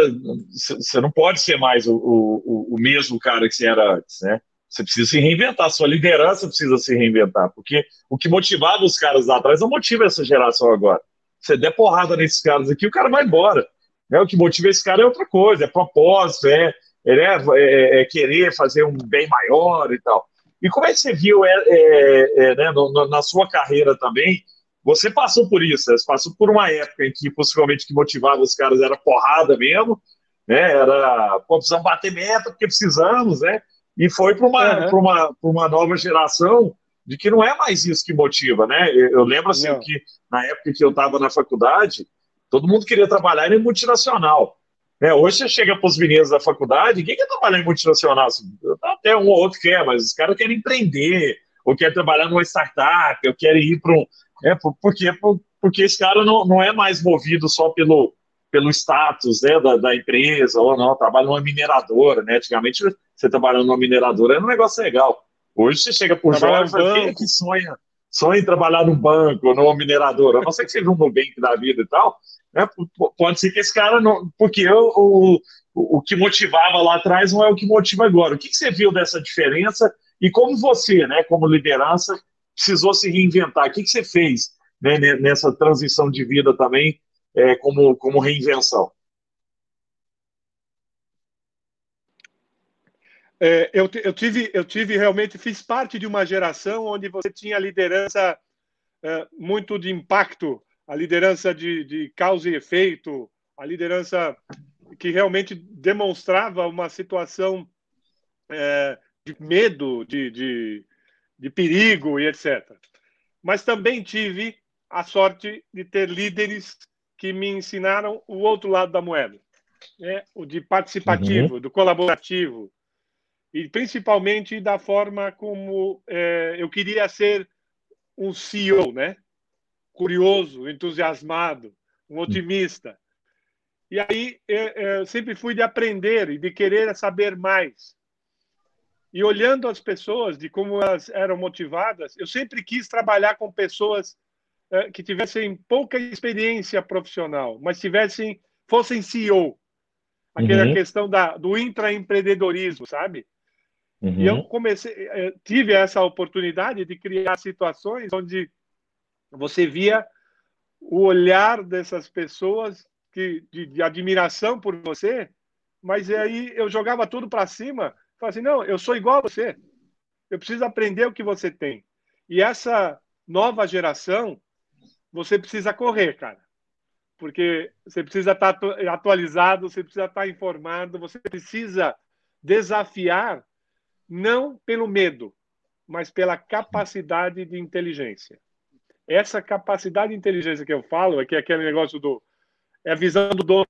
Você não pode ser mais o, o, o mesmo cara que você era antes, né? Você precisa se reinventar, sua liderança precisa se reinventar, porque o que motivava os caras lá atrás não motiva essa geração agora. Você der porrada nesses caras aqui, o cara vai embora. Né? O que motiva esse cara é outra coisa, é propósito, é, é, é, é querer fazer um bem maior e tal. E como é que você viu é, é, é né, no, na sua carreira também? Você passou por isso, você passou por uma época em que possivelmente que motivava os caras era porrada mesmo, né? Era, pô, precisamos bater meta porque precisamos, né? E foi para uma, uhum. uma, uma nova geração de que não é mais isso que motiva, né? Eu, lembro assim não. que na época que eu estava na faculdade, todo mundo queria trabalhar em multinacional. É, hoje você chega para os meninos da faculdade, quem quer trabalhar em multinacional? Assim, até um ou outro quer, mas os caras querem empreender, ou querem trabalhar numa startup, ou querem ir para um. É, porque, porque esse cara não, não é mais movido só pelo, pelo status né, da, da empresa, ou não, trabalha numa mineradora, né? Antigamente você trabalhando numa mineradora era um negócio legal. Hoje você chega por jovem e fala, quem é que sonha, sonha em trabalhar num banco, numa mineradora? A não ser que seja um Nubank da vida e tal, né? Pode ser que esse cara não. Porque o, o, o que motivava lá atrás não é o que motiva agora. O que, que você viu dessa diferença e como você, né, como liderança, precisou se reinventar? O que, que você fez né, nessa transição de vida também, é, como, como reinvenção? É, eu, eu, tive, eu tive realmente, fiz parte de uma geração onde você tinha liderança é, muito de impacto a liderança de, de causa e efeito, a liderança que realmente demonstrava uma situação é, de medo, de, de, de perigo e etc. Mas também tive a sorte de ter líderes que me ensinaram o outro lado da moeda, né? o de participativo, uhum. do colaborativo, e principalmente da forma como é, eu queria ser um CEO, né? curioso, entusiasmado, um otimista. E aí eu sempre fui de aprender e de querer saber mais. E olhando as pessoas, de como elas eram motivadas, eu sempre quis trabalhar com pessoas eh, que tivessem pouca experiência profissional, mas tivessem fossem CEO. Aquela uhum. questão da, do intraempreendedorismo, sabe? Uhum. E eu comecei, eh, tive essa oportunidade de criar situações onde você via o olhar dessas pessoas que, de, de admiração por você, mas aí eu jogava tudo para cima, falava assim, não, eu sou igual a você, eu preciso aprender o que você tem. E essa nova geração, você precisa correr, cara. porque você precisa estar atualizado, você precisa estar informado, você precisa desafiar não pelo medo, mas pela capacidade de inteligência. Essa capacidade de inteligência que eu falo é que é aquele negócio do é a visão do dono.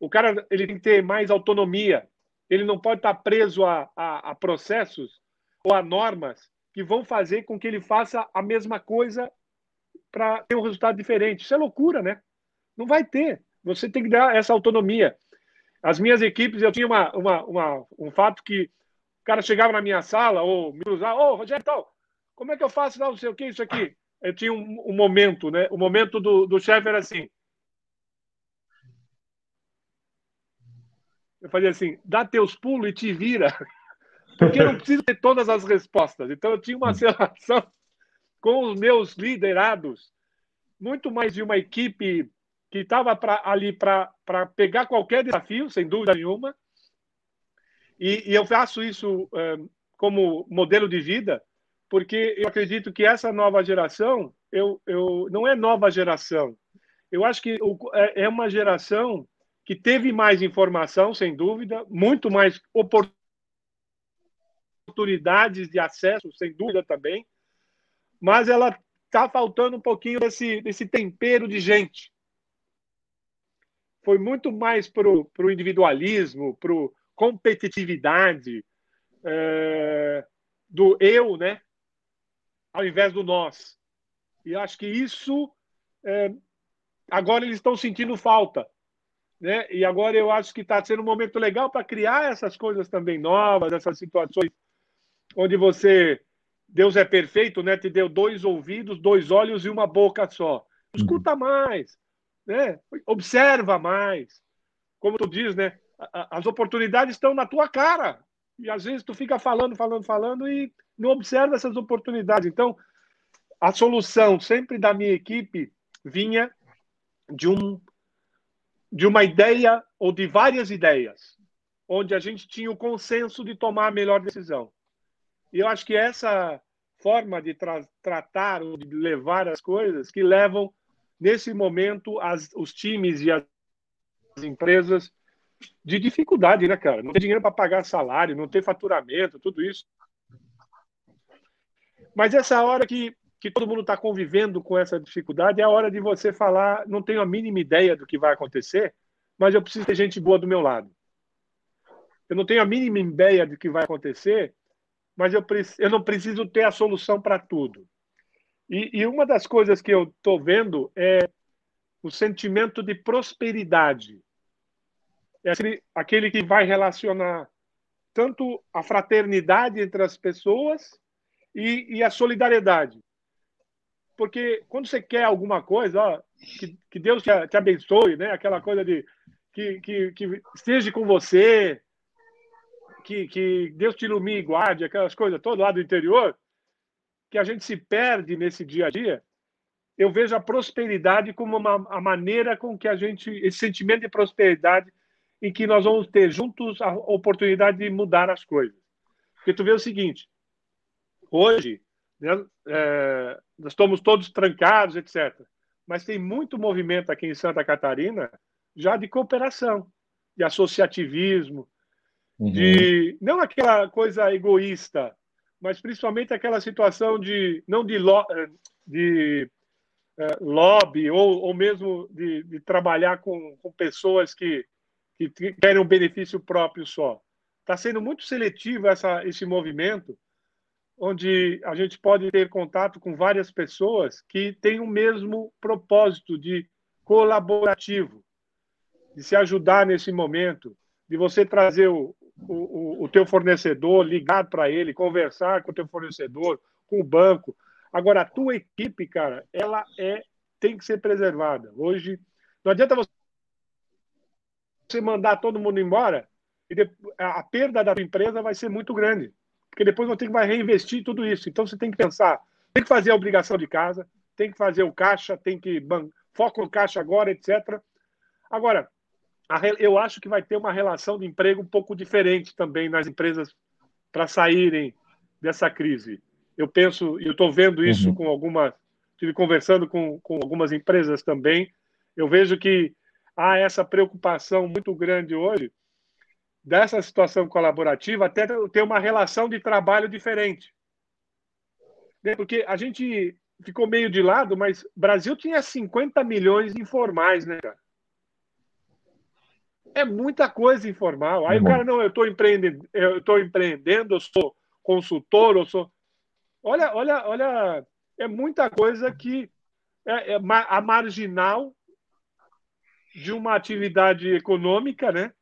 O cara ele tem que ter mais autonomia. Ele não pode estar preso a, a, a processos ou a normas que vão fazer com que ele faça a mesma coisa para ter um resultado diferente. Isso é loucura, né? Não vai ter. Você tem que dar essa autonomia. As minhas equipes, eu tinha uma, uma, uma um fato que o cara chegava na minha sala ou me usava, ô, oh, Rogério, tal, como é que eu faço não sei o que, isso aqui? Eu tinha um, um momento, né? O momento do, do chefe era assim. Eu fazia assim, dá teus pulos e te vira. Porque eu não preciso ter todas as respostas. Então eu tinha uma relação com os meus liderados, muito mais de uma equipe que estava ali para pegar qualquer desafio, sem dúvida nenhuma. E, e eu faço isso um, como modelo de vida, porque eu acredito que essa nova geração, eu, eu não é nova geração. Eu acho que é, é uma geração que teve mais informação, sem dúvida, muito mais oportunidades de acesso, sem dúvida também, mas ela está faltando um pouquinho desse, desse tempero de gente. Foi muito mais para o individualismo, para competitividade, é, do eu, né? Ao invés do nós. E acho que isso é, agora eles estão sentindo falta. Né? E agora eu acho que está sendo um momento legal para criar essas coisas também novas, essas situações onde você Deus é perfeito, né? Te deu dois ouvidos, dois olhos e uma boca só. Escuta mais, né? Observa mais. Como tu diz, né? As oportunidades estão na tua cara. E às vezes tu fica falando, falando, falando e não observa essas oportunidades. Então, a solução sempre da minha equipe vinha de um de uma ideia ou de várias ideias, onde a gente tinha o consenso de tomar a melhor decisão. E eu acho que essa forma de tra tratar ou de levar as coisas que levam, nesse momento, as, os times e as empresas de dificuldade, né, cara? Não ter dinheiro para pagar salário, não ter faturamento, tudo isso. Mas essa hora que, que todo mundo está convivendo com essa dificuldade é a hora de você falar: não tenho a mínima ideia do que vai acontecer, mas eu preciso ter gente boa do meu lado. Eu não tenho a mínima ideia do que vai acontecer, mas eu, eu não preciso ter a solução para tudo. E, e, uma das coisas que eu estou vendo é o sentimento de prosperidade. É aquele, aquele que vai relacionar tanto a fraternidade entre as pessoas e, e a solidariedade. Porque quando você quer alguma coisa, ó, que, que Deus te, te abençoe, né? aquela coisa de que, que, que esteja com você, que, que Deus te ilumine e guarde, aquelas coisas todas lá do interior, que a gente se perde nesse dia a dia, eu vejo a prosperidade como uma, a maneira com que a gente, esse sentimento de prosperidade, em que nós vamos ter juntos a oportunidade de mudar as coisas. Porque tu vê o seguinte, hoje, né, é, nós estamos todos trancados, etc. Mas tem muito movimento aqui em Santa Catarina já de cooperação, de associativismo, Uhum. De não aquela coisa egoísta, mas principalmente aquela situação de não de, lo, de é, lobby ou, ou mesmo de, de trabalhar com, com pessoas que, que querem um benefício próprio só. Está sendo muito seletivo essa, esse movimento, onde a gente pode ter contato com várias pessoas que têm o mesmo propósito de colaborativo, de se ajudar nesse momento, de você trazer o, o, o, teu fornecedor, ligar para ele, conversar com o teu fornecedor, com o banco. Agora, a tua equipe, cara, ela é tem que ser preservada. Hoje, não adianta você mandar todo mundo embora e a perda da empresa vai ser muito grande, porque depois você tem que vai reinvestir tudo isso. Então, você tem que pensar, tem que fazer a obrigação de casa, tem que fazer o caixa, tem que foco no caixa agora, etc. Agora, eu acho que vai ter uma relação de emprego um pouco diferente também nas empresas para saírem dessa crise. Eu penso, eu estou vendo isso uhum. com algumas, tive conversando com, com algumas empresas também. Eu vejo que há essa preocupação muito grande hoje dessa situação colaborativa até ter uma relação de trabalho diferente. Né, porque a gente ficou meio de lado, mas o Brasil tinha 50 milhões informais, né, cara? É muita coisa informal. Aí o cara, não, eu estou empreendendo, eu estou empreendendo, eu sou consultor, eu sou. Olha, olha, olha, é muita coisa que é, é a marginal de uma atividade econômica, né?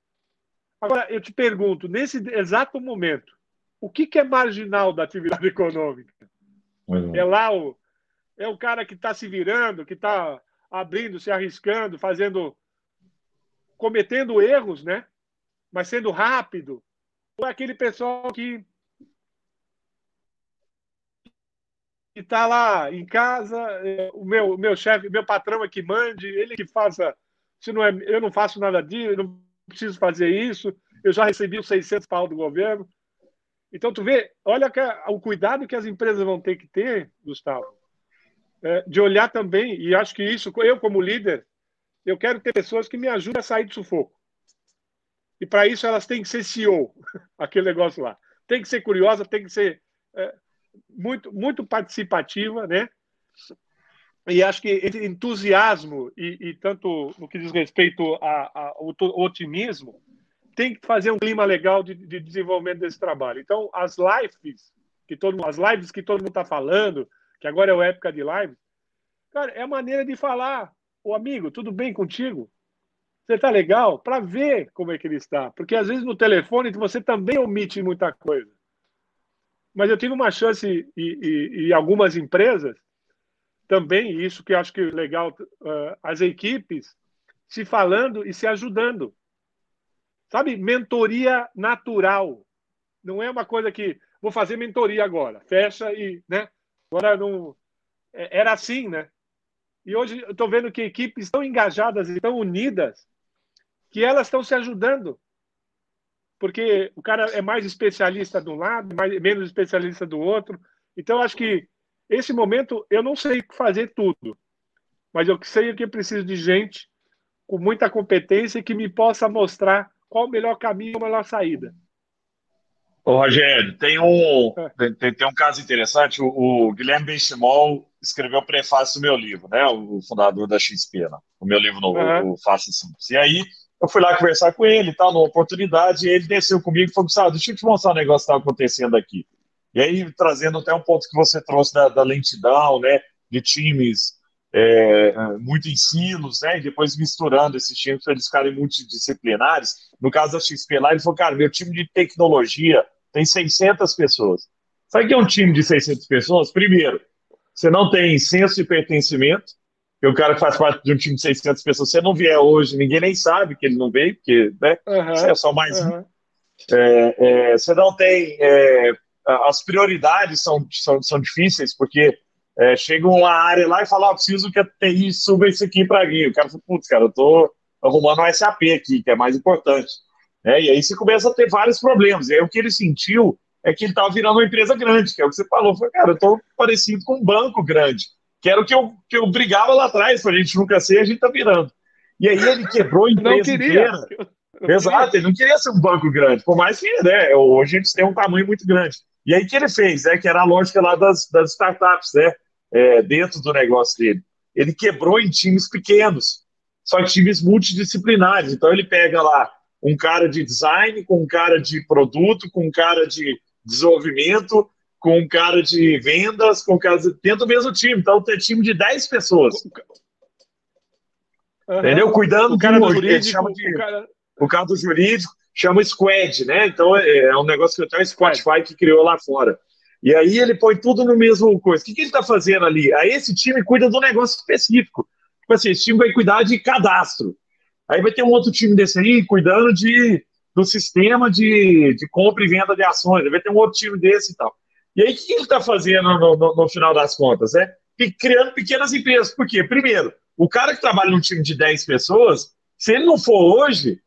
Agora, eu te pergunto, nesse exato momento, o que, que é marginal da atividade econômica? É lá o, é o cara que está se virando, que está abrindo, se arriscando, fazendo cometendo erros, né? Mas sendo rápido. Ou é aquele pessoal que está lá em casa, é, o meu, meu chefe, meu patrão é que mande, ele que faça. Se não é, eu não faço nada disso, não preciso fazer isso. Eu já recebi os 600 pau do governo. Então, tu vê, olha o cuidado que as empresas vão ter que ter, Gustavo, é, de olhar também, e acho que isso, eu como líder, eu quero ter pessoas que me ajudem a sair do sufoco. E para isso elas têm que ser CEO, aquele negócio lá. Tem que ser curiosa, tem que ser é, muito, muito participativa, né? E acho que esse entusiasmo e, e tanto no que diz respeito ao otimismo tem que fazer um clima legal de, de, desenvolvimento desse trabalho. Então, as lives que todo as lives que todo mundo está falando, que agora é a época de lives, cara, é a maneira de falar o amigo, tudo bem contigo? Você está legal? Para ver como é que ele está. Porque às vezes no telefone você também omite muita coisa. Mas eu tive uma chance e, e, e algumas empresas também, isso que eu acho que é legal, uh, as equipes se falando e se ajudando. Sabe, mentoria natural. Não é uma coisa que vou fazer mentoria agora, fecha e, né? Agora não é, era assim, né? E hoje eu estou vendo que equipes estão engajadas e tão unidas que elas estão se ajudando. Porque o cara é mais especialista de um lado, mais, menos especialista do outro. Então, acho que esse momento eu não sei fazer tudo, mas eu sei que eu preciso de gente com muita competência que me possa mostrar qual o melhor caminho, a melhor saída. Ô, Rogério, tem um, é. tem, tem, um caso interessante. O, o Guilherme Benchimol escreveu o prefácio do meu livro, né? O fundador da XP, né? o meu livro novo, uhum. o Faça Simples. E aí eu fui lá conversar com ele tal, numa oportunidade, e ele desceu comigo e falou: Gustavo, deixa eu te mostrar um negócio que está acontecendo aqui. E aí, trazendo até um ponto que você trouxe da, da lentidão, né? De times é, muito ensinos, né? E depois misturando esses times para eles ficarem multidisciplinares. No caso da XP lá, ele falou: cara, meu time de tecnologia tem 600 pessoas. Sabe o que é um time de 600 pessoas? Primeiro, você não tem senso de pertencimento, que o cara que faz parte de um time de 600 pessoas, você não vier hoje, ninguém nem sabe que ele não veio, porque né, uhum, você é só mais uhum. um. É, é, você não tem. É, as prioridades são, são, são difíceis, porque é, chega uma área lá e fala: ah, preciso que a TI suba isso aqui para mim. O cara fala: putz, cara, eu tô arrumando um SAP aqui, que é mais importante. É, e aí você começa a ter vários problemas. E aí o que ele sentiu é que ele estava virando uma empresa grande, que é o que você falou. Foi, cara, eu estou parecido com um banco grande, que era o que eu, que eu brigava lá atrás, para a gente nunca ser, a gente está virando. E aí ele quebrou a empresa inteira. Exato, ele não queria ser um banco grande, por mais que né, hoje a gente tem um tamanho muito grande. E aí o que ele fez, né, que era a lógica lá das, das startups, né, é, dentro do negócio dele. Ele quebrou em times pequenos, só que times multidisciplinares. Então ele pega lá um cara de design, com um cara de produto, com um cara de desenvolvimento, com um cara de vendas, com um cara de... dentro do mesmo time. Então tem time de 10 pessoas. Uhum. Entendeu? Cuidando o cara do jurídico, o, cara... o cara do jurídico chama Squad, né? Então é, é um negócio que até o Spotify que criou lá fora. E aí ele põe tudo no mesmo coisa. O que, que ele está fazendo ali? Aí esse time cuida do negócio específico. Tipo assim, esse time vai cuidar de cadastro. Aí vai ter um outro time desse aí cuidando de, do sistema de, de compra e venda de ações. Aí vai ter um outro time desse e tal. E aí, o que ele está fazendo no, no, no, final das contas? É criando pequenas empresas. Por quê? Primeiro, o cara que trabalha num time de 10 pessoas, se ele não for hoje,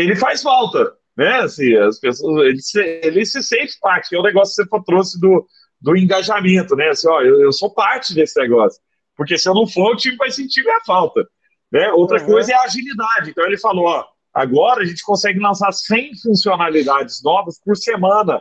ele faz falta. Né? Assim, as pessoas, ele, se, ele se sente parte, que é o negócio que você trouxe do, do engajamento, né? Assim, ó, eu, eu sou parte desse negócio. porque se eu não for, o time vai sentir minha falta. Né? Outra uhum. coisa é a agilidade. Então ele falou: ó, agora a gente consegue lançar 100 funcionalidades novas por semana.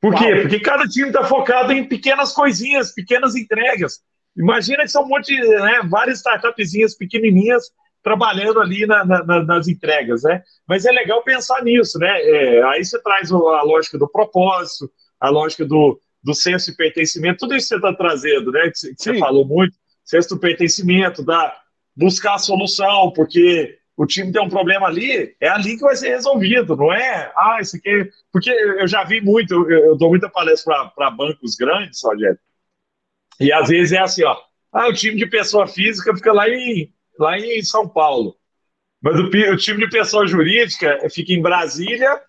Por quê? Porque cada time está focado em pequenas coisinhas, pequenas entregas. Imagina que são um monte de, né, várias startupzinhas pequenininhas trabalhando ali na, na, nas entregas, né? Mas é legal pensar nisso, né? É, aí você traz a lógica do propósito, a lógica do, do senso de pertencimento, tudo isso que você está trazendo, né? Que, você falou muito, senso do pertencimento, da buscar a solução, porque o time tem um problema ali, é ali que vai ser resolvido, não é? Ah, isso aqui. Porque eu já vi muito, eu, eu dou muita palestra para bancos grandes, Rogério, e às vezes é assim, ó. Ah, o time de pessoa física fica lá em, lá em São Paulo. Mas o, o time de pessoa jurídica fica em Brasília,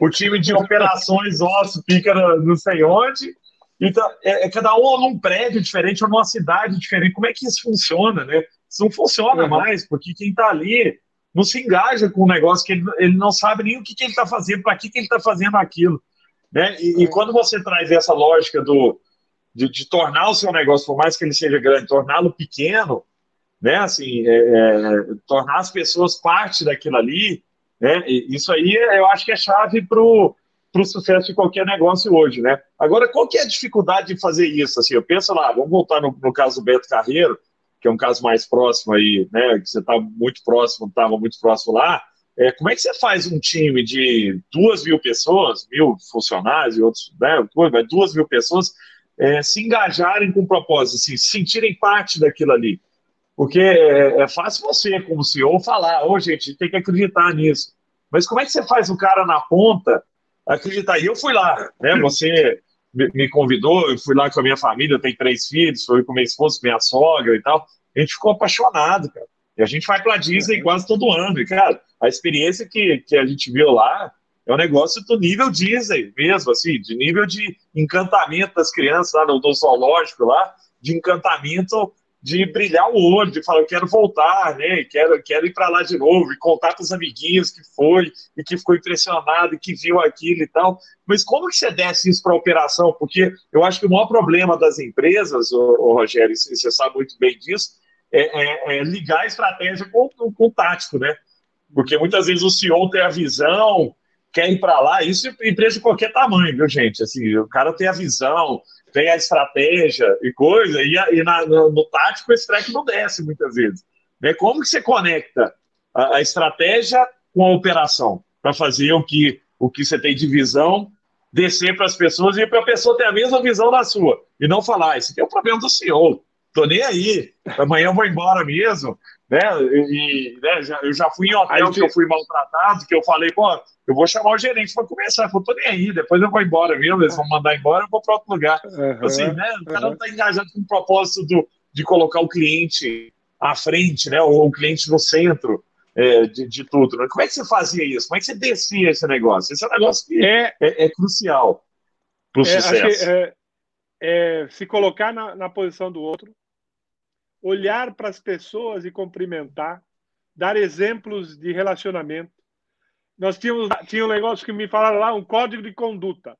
o time de operações osso fica no, não sei onde. Então, é, é, cada um num prédio diferente ou numa cidade diferente. Como é que isso funciona, né? Isso não funciona uhum. mais, porque quem está ali não se engaja com um negócio que ele, ele não sabe nem o que, que ele está fazendo, para que, que ele está fazendo aquilo. Né? E, e, quando você traz essa lógica do, de, de, tornar o seu negócio, por mais que ele seja grande, torná-lo pequeno, né? Assim, é, é, tornar as pessoas parte daquilo ali, né? Isso aí eu acho que é chave para o sucesso de qualquer negócio hoje, né? Agora, qual que é a dificuldade de fazer isso? Assim, eu penso lá, vamos voltar no, no caso do Beto Carreiro, que é um caso mais próximo aí, né? Que você está muito próximo, estava muito próximo lá. É, como é que você faz um time de duas mil pessoas, mil funcionários e outros, né? Duas mil pessoas é, se engajarem com propósito, assim, se sentirem parte daquilo ali. Porque é, é fácil você, como CEO, falar, ô oh, gente, tem que acreditar nisso. Mas como é que você faz o cara na ponta acreditar? E eu fui lá, né? Você me convidou, eu fui lá com a minha família, eu tenho três filhos, fui com minha esposa, com minha sogra e tal. A gente ficou apaixonado, cara. E a gente vai para Disney quase todo ano. E, cara, a experiência que, que a gente viu lá é um negócio do nível Disney mesmo, assim, de nível de encantamento das crianças lá no, no zoológico lá, de encantamento de brilhar o olho, de falar, eu quero voltar, né? Quero, quero ir para lá de novo e contar para os amiguinhos que foi e que ficou impressionado e que viu aquilo e tal. Mas como que você desce isso para a operação? Porque eu acho que o maior problema das empresas, ô, ô Rogério, você sabe muito bem disso, é, é, é ligar a estratégia com, com, com o tático, né? Porque muitas vezes o CEO tem a visão, quer ir para lá, isso é empresa de qualquer tamanho, viu, gente? Assim, o cara tem a visão, tem a estratégia e coisa, e, e na, no, no, tático esse track não desce muitas vezes. Né? Como que você conecta a, a estratégia com a operação para fazer o que, o que você tem de visão descer para as pessoas e para a pessoa ter a mesma visão da sua e não falar, isso aqui é o problema do senhor, tô nem aí, amanhã eu vou embora mesmo, né? E, né, já, eu já fui em hotel que eu fui maltratado, que eu falei, pô, eu vou chamar o gerente para começar. Eu tô nem aí, depois eu vou embora mesmo, eles vão mandar embora, eu vou para outro lugar. Uhum, assim, né? O cara uhum. não está engajado com o propósito do, de colocar o cliente à frente, né? Ou o cliente no centro. É, de, de, tudo. Né? Como é que você fazia isso? Como é que você descia esse negócio? Esse é um negócio que é, é, é crucial para o é, sucesso. É, é, se colocar na, na posição do outro, olhar para as pessoas e cumprimentar, dar exemplos de relacionamento. Nós tínhamos tinha um negócio que me falaram lá, um código de conduta.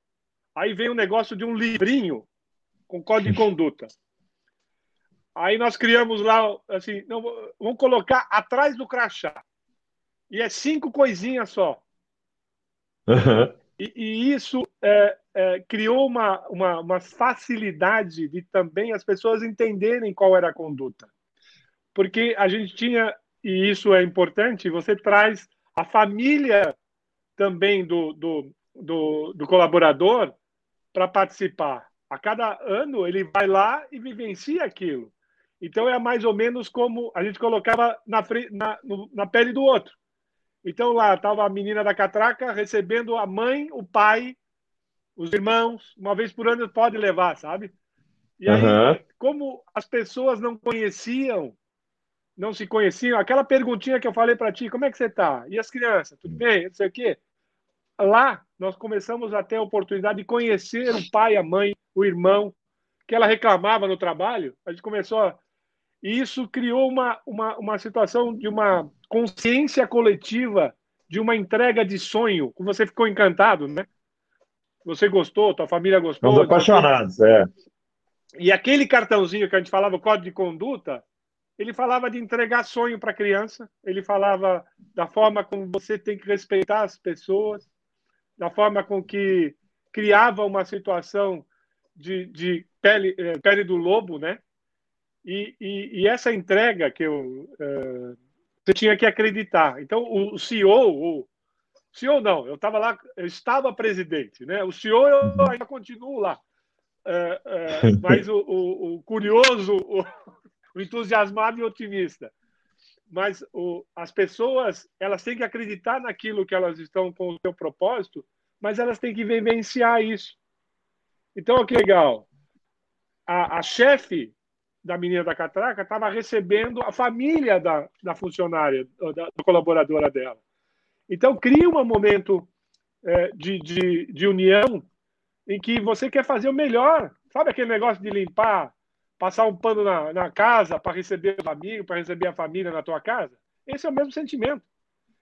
Aí vem um negócio de um livrinho com código de conduta. Aí nós criamos lá, assim, não, vamos colocar atrás do crachá. E é cinco coisinhas só. Uhum. E, e, isso é, é, criou uma, uma, uma, facilidade de também as pessoas entenderem qual era a conduta. Porque a gente tinha, e isso é importante, você traz a família também do, do, do, do colaborador para participar. A cada ano ele vai lá e vivencia aquilo. Então é mais ou menos como a gente colocava na, na, na pele do outro. Então lá estava a menina da catraca recebendo a mãe, o pai os irmãos, uma vez por ano pode levar, sabe? E aí, uhum. como as pessoas não conheciam, não se conheciam, aquela perguntinha que eu falei para ti, como é que você tá? E as crianças, tudo bem? Não sei o quê. Lá, nós começamos a ter a oportunidade de conhecer o pai, a mãe, o irmão, que ela reclamava no trabalho. A gente começou a... E isso criou uma, uma, uma situação de uma consciência coletiva, de uma entrega de sonho, você ficou encantado, né? Você gostou? Tua família gostou? Estamos apaixonados, é. E aquele cartãozinho que a gente falava, o código de conduta, ele falava de entregar sonho para a criança, ele falava da forma como você tem que respeitar as pessoas, da forma com que criava uma situação de, de pele, eh, pele do lobo, né? E, e, e essa entrega que eu uh, você tinha que acreditar. Então o CEO, o CEO não, eu estava lá, eu estava presidente, né? O CEO eu uhum. ainda continuo lá, uh, uh, mas o, o, o curioso, o, o, entusiasmado e otimista. Mas as pessoas elas têm que acreditar naquilo que elas estão com o seu propósito mas elas têm que vivenciar isso. Então, que legal. A, a chefe da menina da catraca estava recebendo a família da, da funcionária, da, da, colaboradora dela. Então, cria um momento é, de, de, de união em que você quer fazer o melhor. Sabe aquele negócio de limpar, passar um pano na, na casa para receber os amigos, para receber a família na tua casa? Esse é o mesmo sentimento.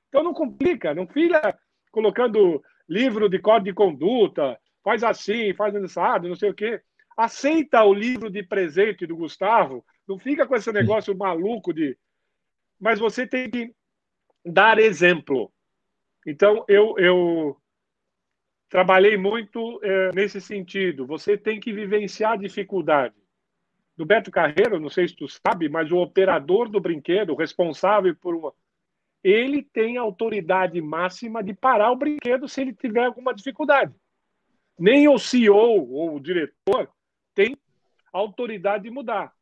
Então, não complica, não fica colocando livro de código de conduta, faz assim, faz assado, não sei o quê. Aceita o livro de presente do Gustavo, não fica com esse negócio maluco de. Mas você tem que dar exemplo. Então, eu, eu trabalhei muito é, nesse sentido. Você tem que vivenciar a dificuldade. Do Beto Carreiro, não sei se tu sabe, mas o operador do brinquedo, responsável por uma, ele tem autoridade máxima de parar o brinquedo se ele tiver alguma dificuldade. Nem o CEO ou o diretor tem autoridade de mudar.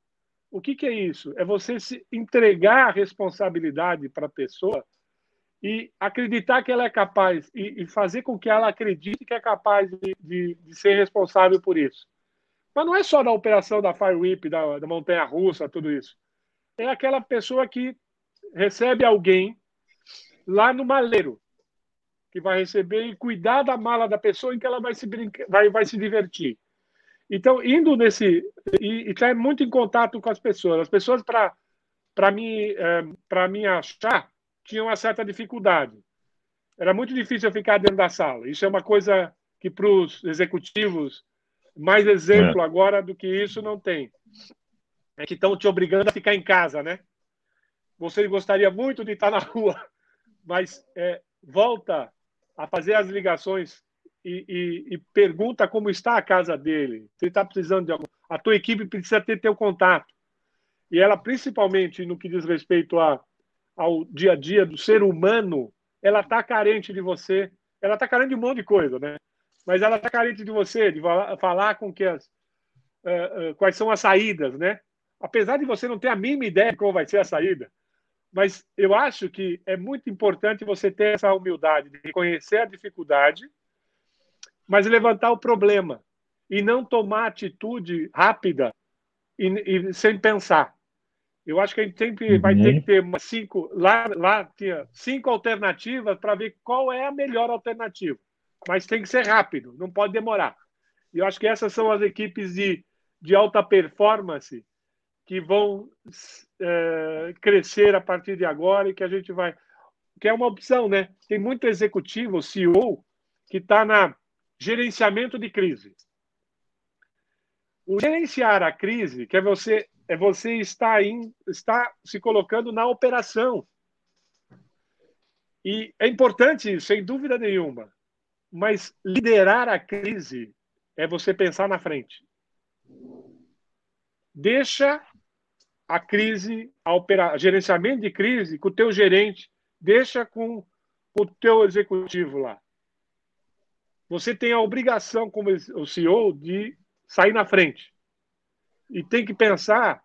O que, que é isso? É você se entregar a responsabilidade para a pessoa e acreditar que ela é capaz e, e, fazer com que ela acredite que é capaz de, de, de, ser responsável por isso. Mas não é só da operação da Fire Whip, da, da montanha russa, tudo isso. É aquela pessoa que recebe alguém lá no maleiro, que vai receber e cuidar da mala da pessoa em que ela vai se brincar, vai, vai se divertir. Então, indo nesse e está muito em contato com as pessoas. As pessoas para mim é, mim achar tinham uma certa dificuldade. Era muito difícil eu ficar dentro da sala. Isso é uma coisa que para os executivos mais exemplo é. agora do que isso não tem. É que estão te obrigando a ficar em casa, né? Você gostaria muito de estar na rua, mas é, volta a fazer as ligações e, e, e, pergunta como está a casa dele. Se ele está precisando de algum. A tua equipe precisa ter teu contato. E ela, principalmente no que diz respeito a, ao dia a dia do ser humano, ela está carente de você. Ela está carente de um monte de coisa, né? Mas ela está carente de você, de falar com que as, uh, uh, quais são as saídas, né? Apesar de você não ter a mínima ideia de qual vai ser a saída, mas eu acho que é muito importante você ter essa humildade de reconhecer a dificuldade, mas levantar o problema e não tomar atitude rápida e, e sem pensar. Eu acho que a gente sempre uhum. vai ter que ter cinco. Lá, lá tinha cinco alternativas para ver qual é a melhor alternativa. Mas tem que ser rápido, não pode demorar. E eu acho que essas são as equipes de, de alta performance que vão é, crescer a partir de agora e que a gente vai. Que é uma opção, né? Tem muito executivo, CEO, que está na gerenciamento de crise. O gerenciar a crise, que é você, é você estar, em, estar se colocando na operação. E é importante, sem dúvida nenhuma, mas liderar a crise é você pensar na frente. Deixa a crise, a opera, gerenciamento de crise com o teu gerente, deixa com o teu executivo lá. Você tem a obrigação, como o CEO, de sair na frente. E tem que pensar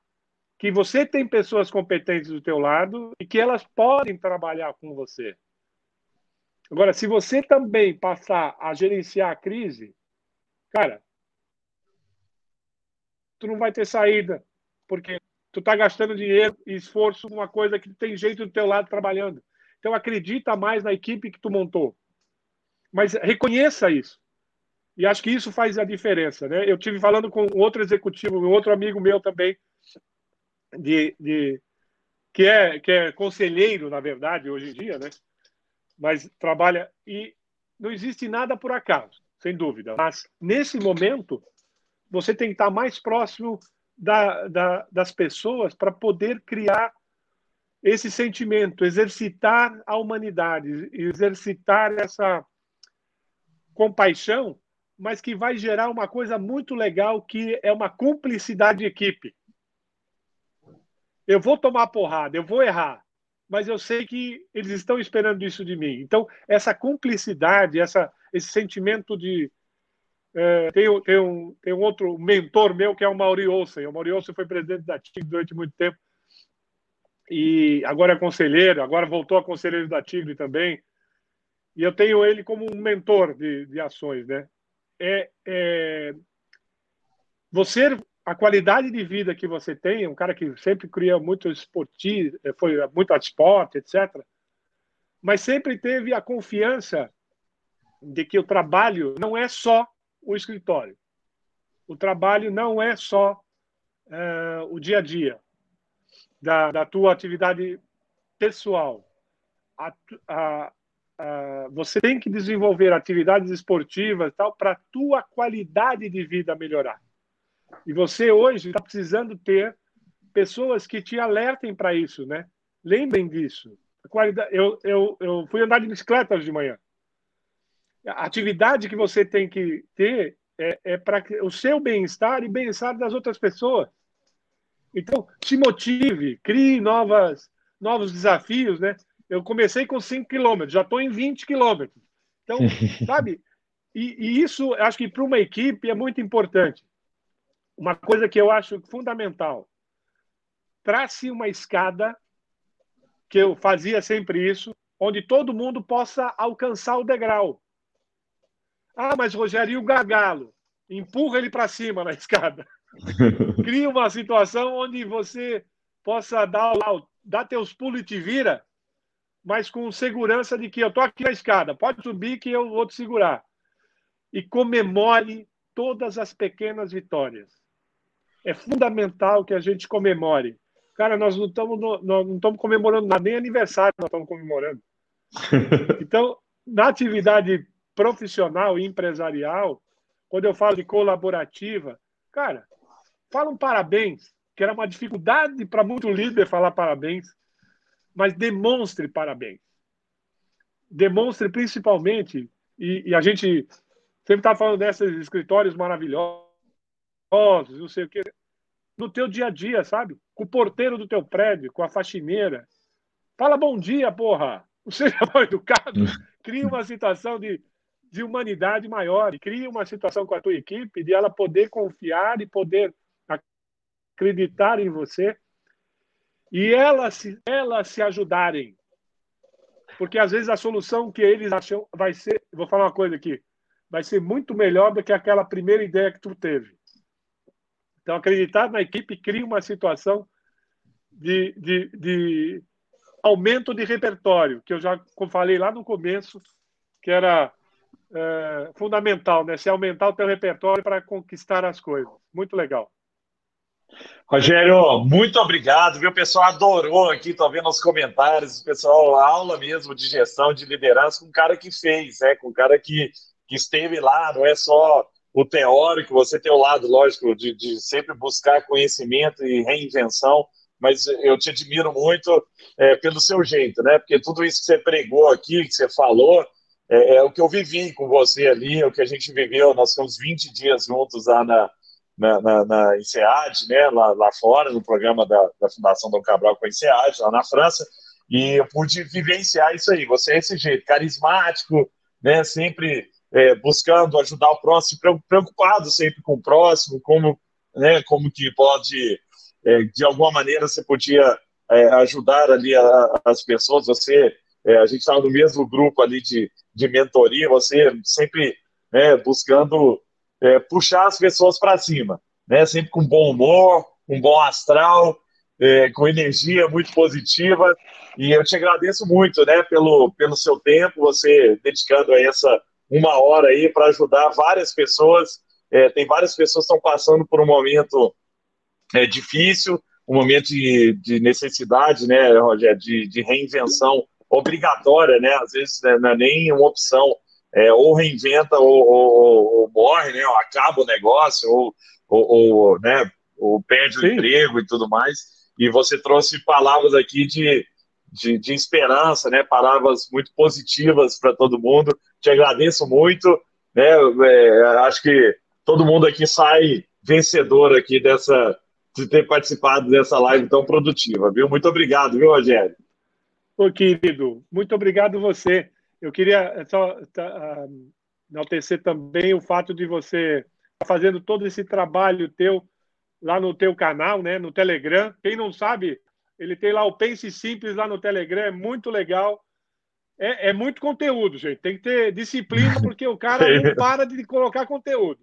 que você tem pessoas competentes do teu lado e que elas podem trabalhar com você. Agora, se você também passar a gerenciar a crise, cara, tu não vai ter saída, porque tu está gastando dinheiro e esforço numa coisa que tem jeito do teu lado trabalhando. Então acredita mais na equipe que tu montou. Mas reconheça isso. E acho que isso faz a diferença, né? Eu tive falando com outro executivo, um outro amigo meu também, de, de que é que é conselheiro na verdade hoje em dia, né? Mas trabalha e não existe nada por acaso, sem dúvida. Mas nesse momento você tem que estar mais próximo da, da, das pessoas para poder criar esse sentimento, exercitar a humanidade, exercitar essa compaixão, mas que vai gerar uma coisa muito legal que é uma cumplicidade de equipe. Eu vou tomar porrada, eu vou errar, mas eu sei que eles estão esperando isso de mim. Então, essa cumplicidade, essa, esse sentimento de. É, tem, tem, um, tem um outro mentor meu que é o Mauri Olsen. O Mauri Olsen foi presidente da TIG durante muito tempo e agora é conselheiro, agora voltou a conselheiro da Tigre também. E eu tenho ele como um mentor de, de ações, né? É, é, você, a qualidade de vida que você tem, um cara que sempre cria muito esportivo, é, foi muito esporte, etc. Mas sempre teve a confiança de que o trabalho não é só o escritório. O trabalho não é só uh, o dia a dia da, da tua atividade pessoal. A, a, a, você tem que desenvolver atividades esportivas tal para a tua qualidade de vida melhorar. E você hoje está precisando ter pessoas que te alertem para isso, né? Lembrem disso. Eu, eu, eu fui andar de bicicleta hoje de manhã. A atividade que você tem que ter é, é para o seu bem-estar e bem-estar das outras pessoas. Então, se motive, crie novas, novos desafios, né? Eu comecei com 5 quilômetros, já estou em 20 quilômetros. Então, sabe? E, e isso, acho que para uma equipe é muito importante. Uma coisa que eu acho fundamental. Trace uma escada, que eu fazia sempre isso, onde todo mundo possa alcançar o degrau. Ah, mas Rogério, e o gargalo? Empurra ele para cima na escada. Cria uma situação onde você possa dar, dar teus pulos e te vira, mas com segurança de que eu estou aqui na escada, pode subir que eu vou te segurar. E comemore todas as pequenas vitórias. É fundamental que a gente comemore. Cara, nós não estamos não estamos comemorando nada, nem aniversário nós estamos comemorando. Então, na atividade profissional e empresarial, quando eu falo de colaborativa, cara, fala um parabéns, que era uma dificuldade para muito líder falar parabéns, mas demonstre parabéns. Demonstre principalmente, e, e a gente sempre está falando desses escritórios maravilhosos, não sei o quê, no teu dia a dia, sabe? Com o porteiro do teu prédio, com a faxineira. Fala bom dia, porra! Não seja mal educado. Cria uma situação de, de humanidade maior. Cria uma situação com a tua equipe de ela poder confiar e poder acreditar em você e elas se, elas se ajudarem. Porque às vezes a solução que eles acham vai ser, vou falar uma coisa aqui, vai ser muito melhor do que aquela primeira ideia que tu teve. Então, acreditar na equipe cria uma situação de, de, de aumento de repertório, que eu já falei lá no começo, que era é, fundamental, né? Se aumentar o teu repertório para conquistar as coisas. Muito legal. Rogério, muito obrigado, viu? O pessoal adorou aqui, tô vendo os comentários, o pessoal, aula mesmo de gestão, de liderança, com o cara que fez, né? Com o cara que, que esteve lá, não é só o teórico, você tem o lado, lógico, de, de sempre buscar conhecimento e reinvenção, mas eu te admiro muito é, pelo seu jeito, né? Porque tudo isso que você pregou aqui, que você falou, é, é, o que eu vivi com você ali, é o que a gente viveu, nós ficamos 20 dias juntos lá na, na, na, na INSEAD, né, lá, lá fora, no programa da, da Fundação Dom Cabral com a INSEAD, lá na França, e eu pude vivenciar isso aí. Você é esse jeito, carismático, né, sempre é, buscando ajudar o próximo, preocupado sempre com o próximo, como, né, como que pode, é, de alguma maneira, você podia é, ajudar ali a, as pessoas. Você, é, a gente estava no mesmo grupo ali de, de mentoria, você sempre né, buscando é, puxar as pessoas para cima, né? Sempre com bom humor, com bom astral, é, com energia muito positiva. E eu te agradeço muito, né, pelo, pelo seu tempo, você dedicando a essa uma hora aí para ajudar várias pessoas. É, tem várias pessoas que estão passando por um momento é, difícil, um momento de, de necessidade, né, Rogério, de, de reinvenção obrigatória, né? Às vezes né, não é nem uma opção é, ou reinventa ou, ou, ou, morre, né, ou acaba o negócio, ou, ou, né, ou perde Sim. o emprego e tudo mais. E você trouxe palavras aqui de, de, de esperança, né? Palavras muito positivas para todo mundo. Te agradeço muito, né? É, acho que todo mundo aqui sai vencedor aqui dessa de ter participado dessa live tão produtiva, viu? Muito obrigado, viu, Rogério? Ô, querido, muito obrigado você. Eu queria só tá, uh, enaltecer também o fato de você estar tá fazendo todo esse trabalho teu lá no teu canal, né, no Telegram. Quem não sabe, ele tem lá o Pense Simples lá no Telegram, é muito legal. É, é muito conteúdo, gente. Tem que ter disciplina, porque o cara não para de colocar conteúdo.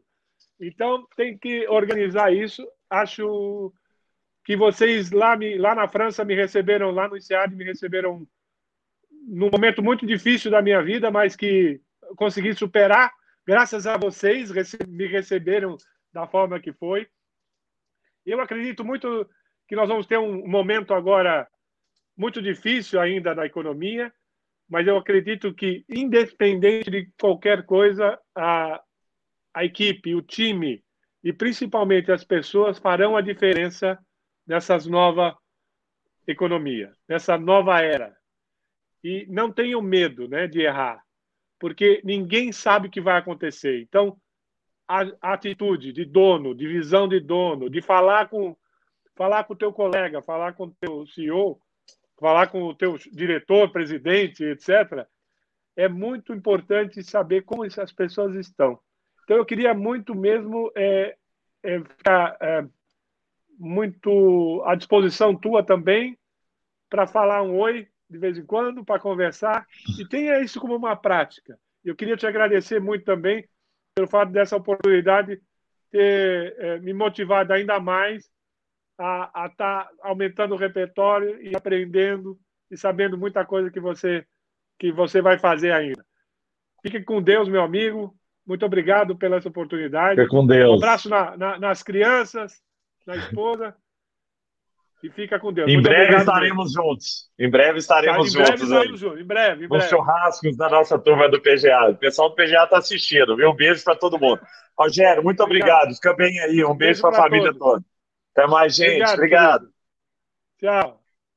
Então, tem que organizar isso. Acho que vocês lá, me, lá na França me receberam, lá no ICEAD me receberam num momento muito difícil da minha vida, mas que consegui superar. Graças a vocês, me receberam da forma que foi. Eu acredito muito que nós vamos ter um momento agora muito difícil ainda na economia, mas eu acredito que, independente de qualquer coisa, a, a equipe, o time e principalmente as pessoas farão a diferença nessas nova economia, nessa nova era. E não tenham medo né, de errar, porque ninguém sabe o que vai acontecer. Então, a atitude de dono, de visão de dono, de falar com falar com o teu colega, falar com o teu CEO, falar com o teu diretor, presidente, etc. É muito importante saber como essas pessoas estão. Então eu queria muito mesmo é, é, ficar é, muito à disposição tua também para falar um oi de vez em quando, para conversar e tenha isso como uma prática. Eu queria te agradecer muito também pelo fato dessa oportunidade ter é, me motivado ainda mais a estar tá aumentando o repertório e aprendendo e sabendo muita coisa que você que você vai fazer ainda. Fique com Deus, meu amigo. Muito obrigado pela essa oportunidade. Fique com Deus. Um abraço na, na, nas crianças, na esposa. E fica com Deus. Em Muito breve estaremos juntos. Em breve estaremos em breve juntos. Estaremos juntos. Em breve, em breve. Nos churrascos da nossa turma do PGA. O pessoal do PGA está assistindo, viu? Um beijo para todo mundo. Rogério, muito obrigado. obrigado. Fica bem aí. Um beijo, beijo para a família todos. toda. Até mais, gente. Obrigado. obrigado. Tchau.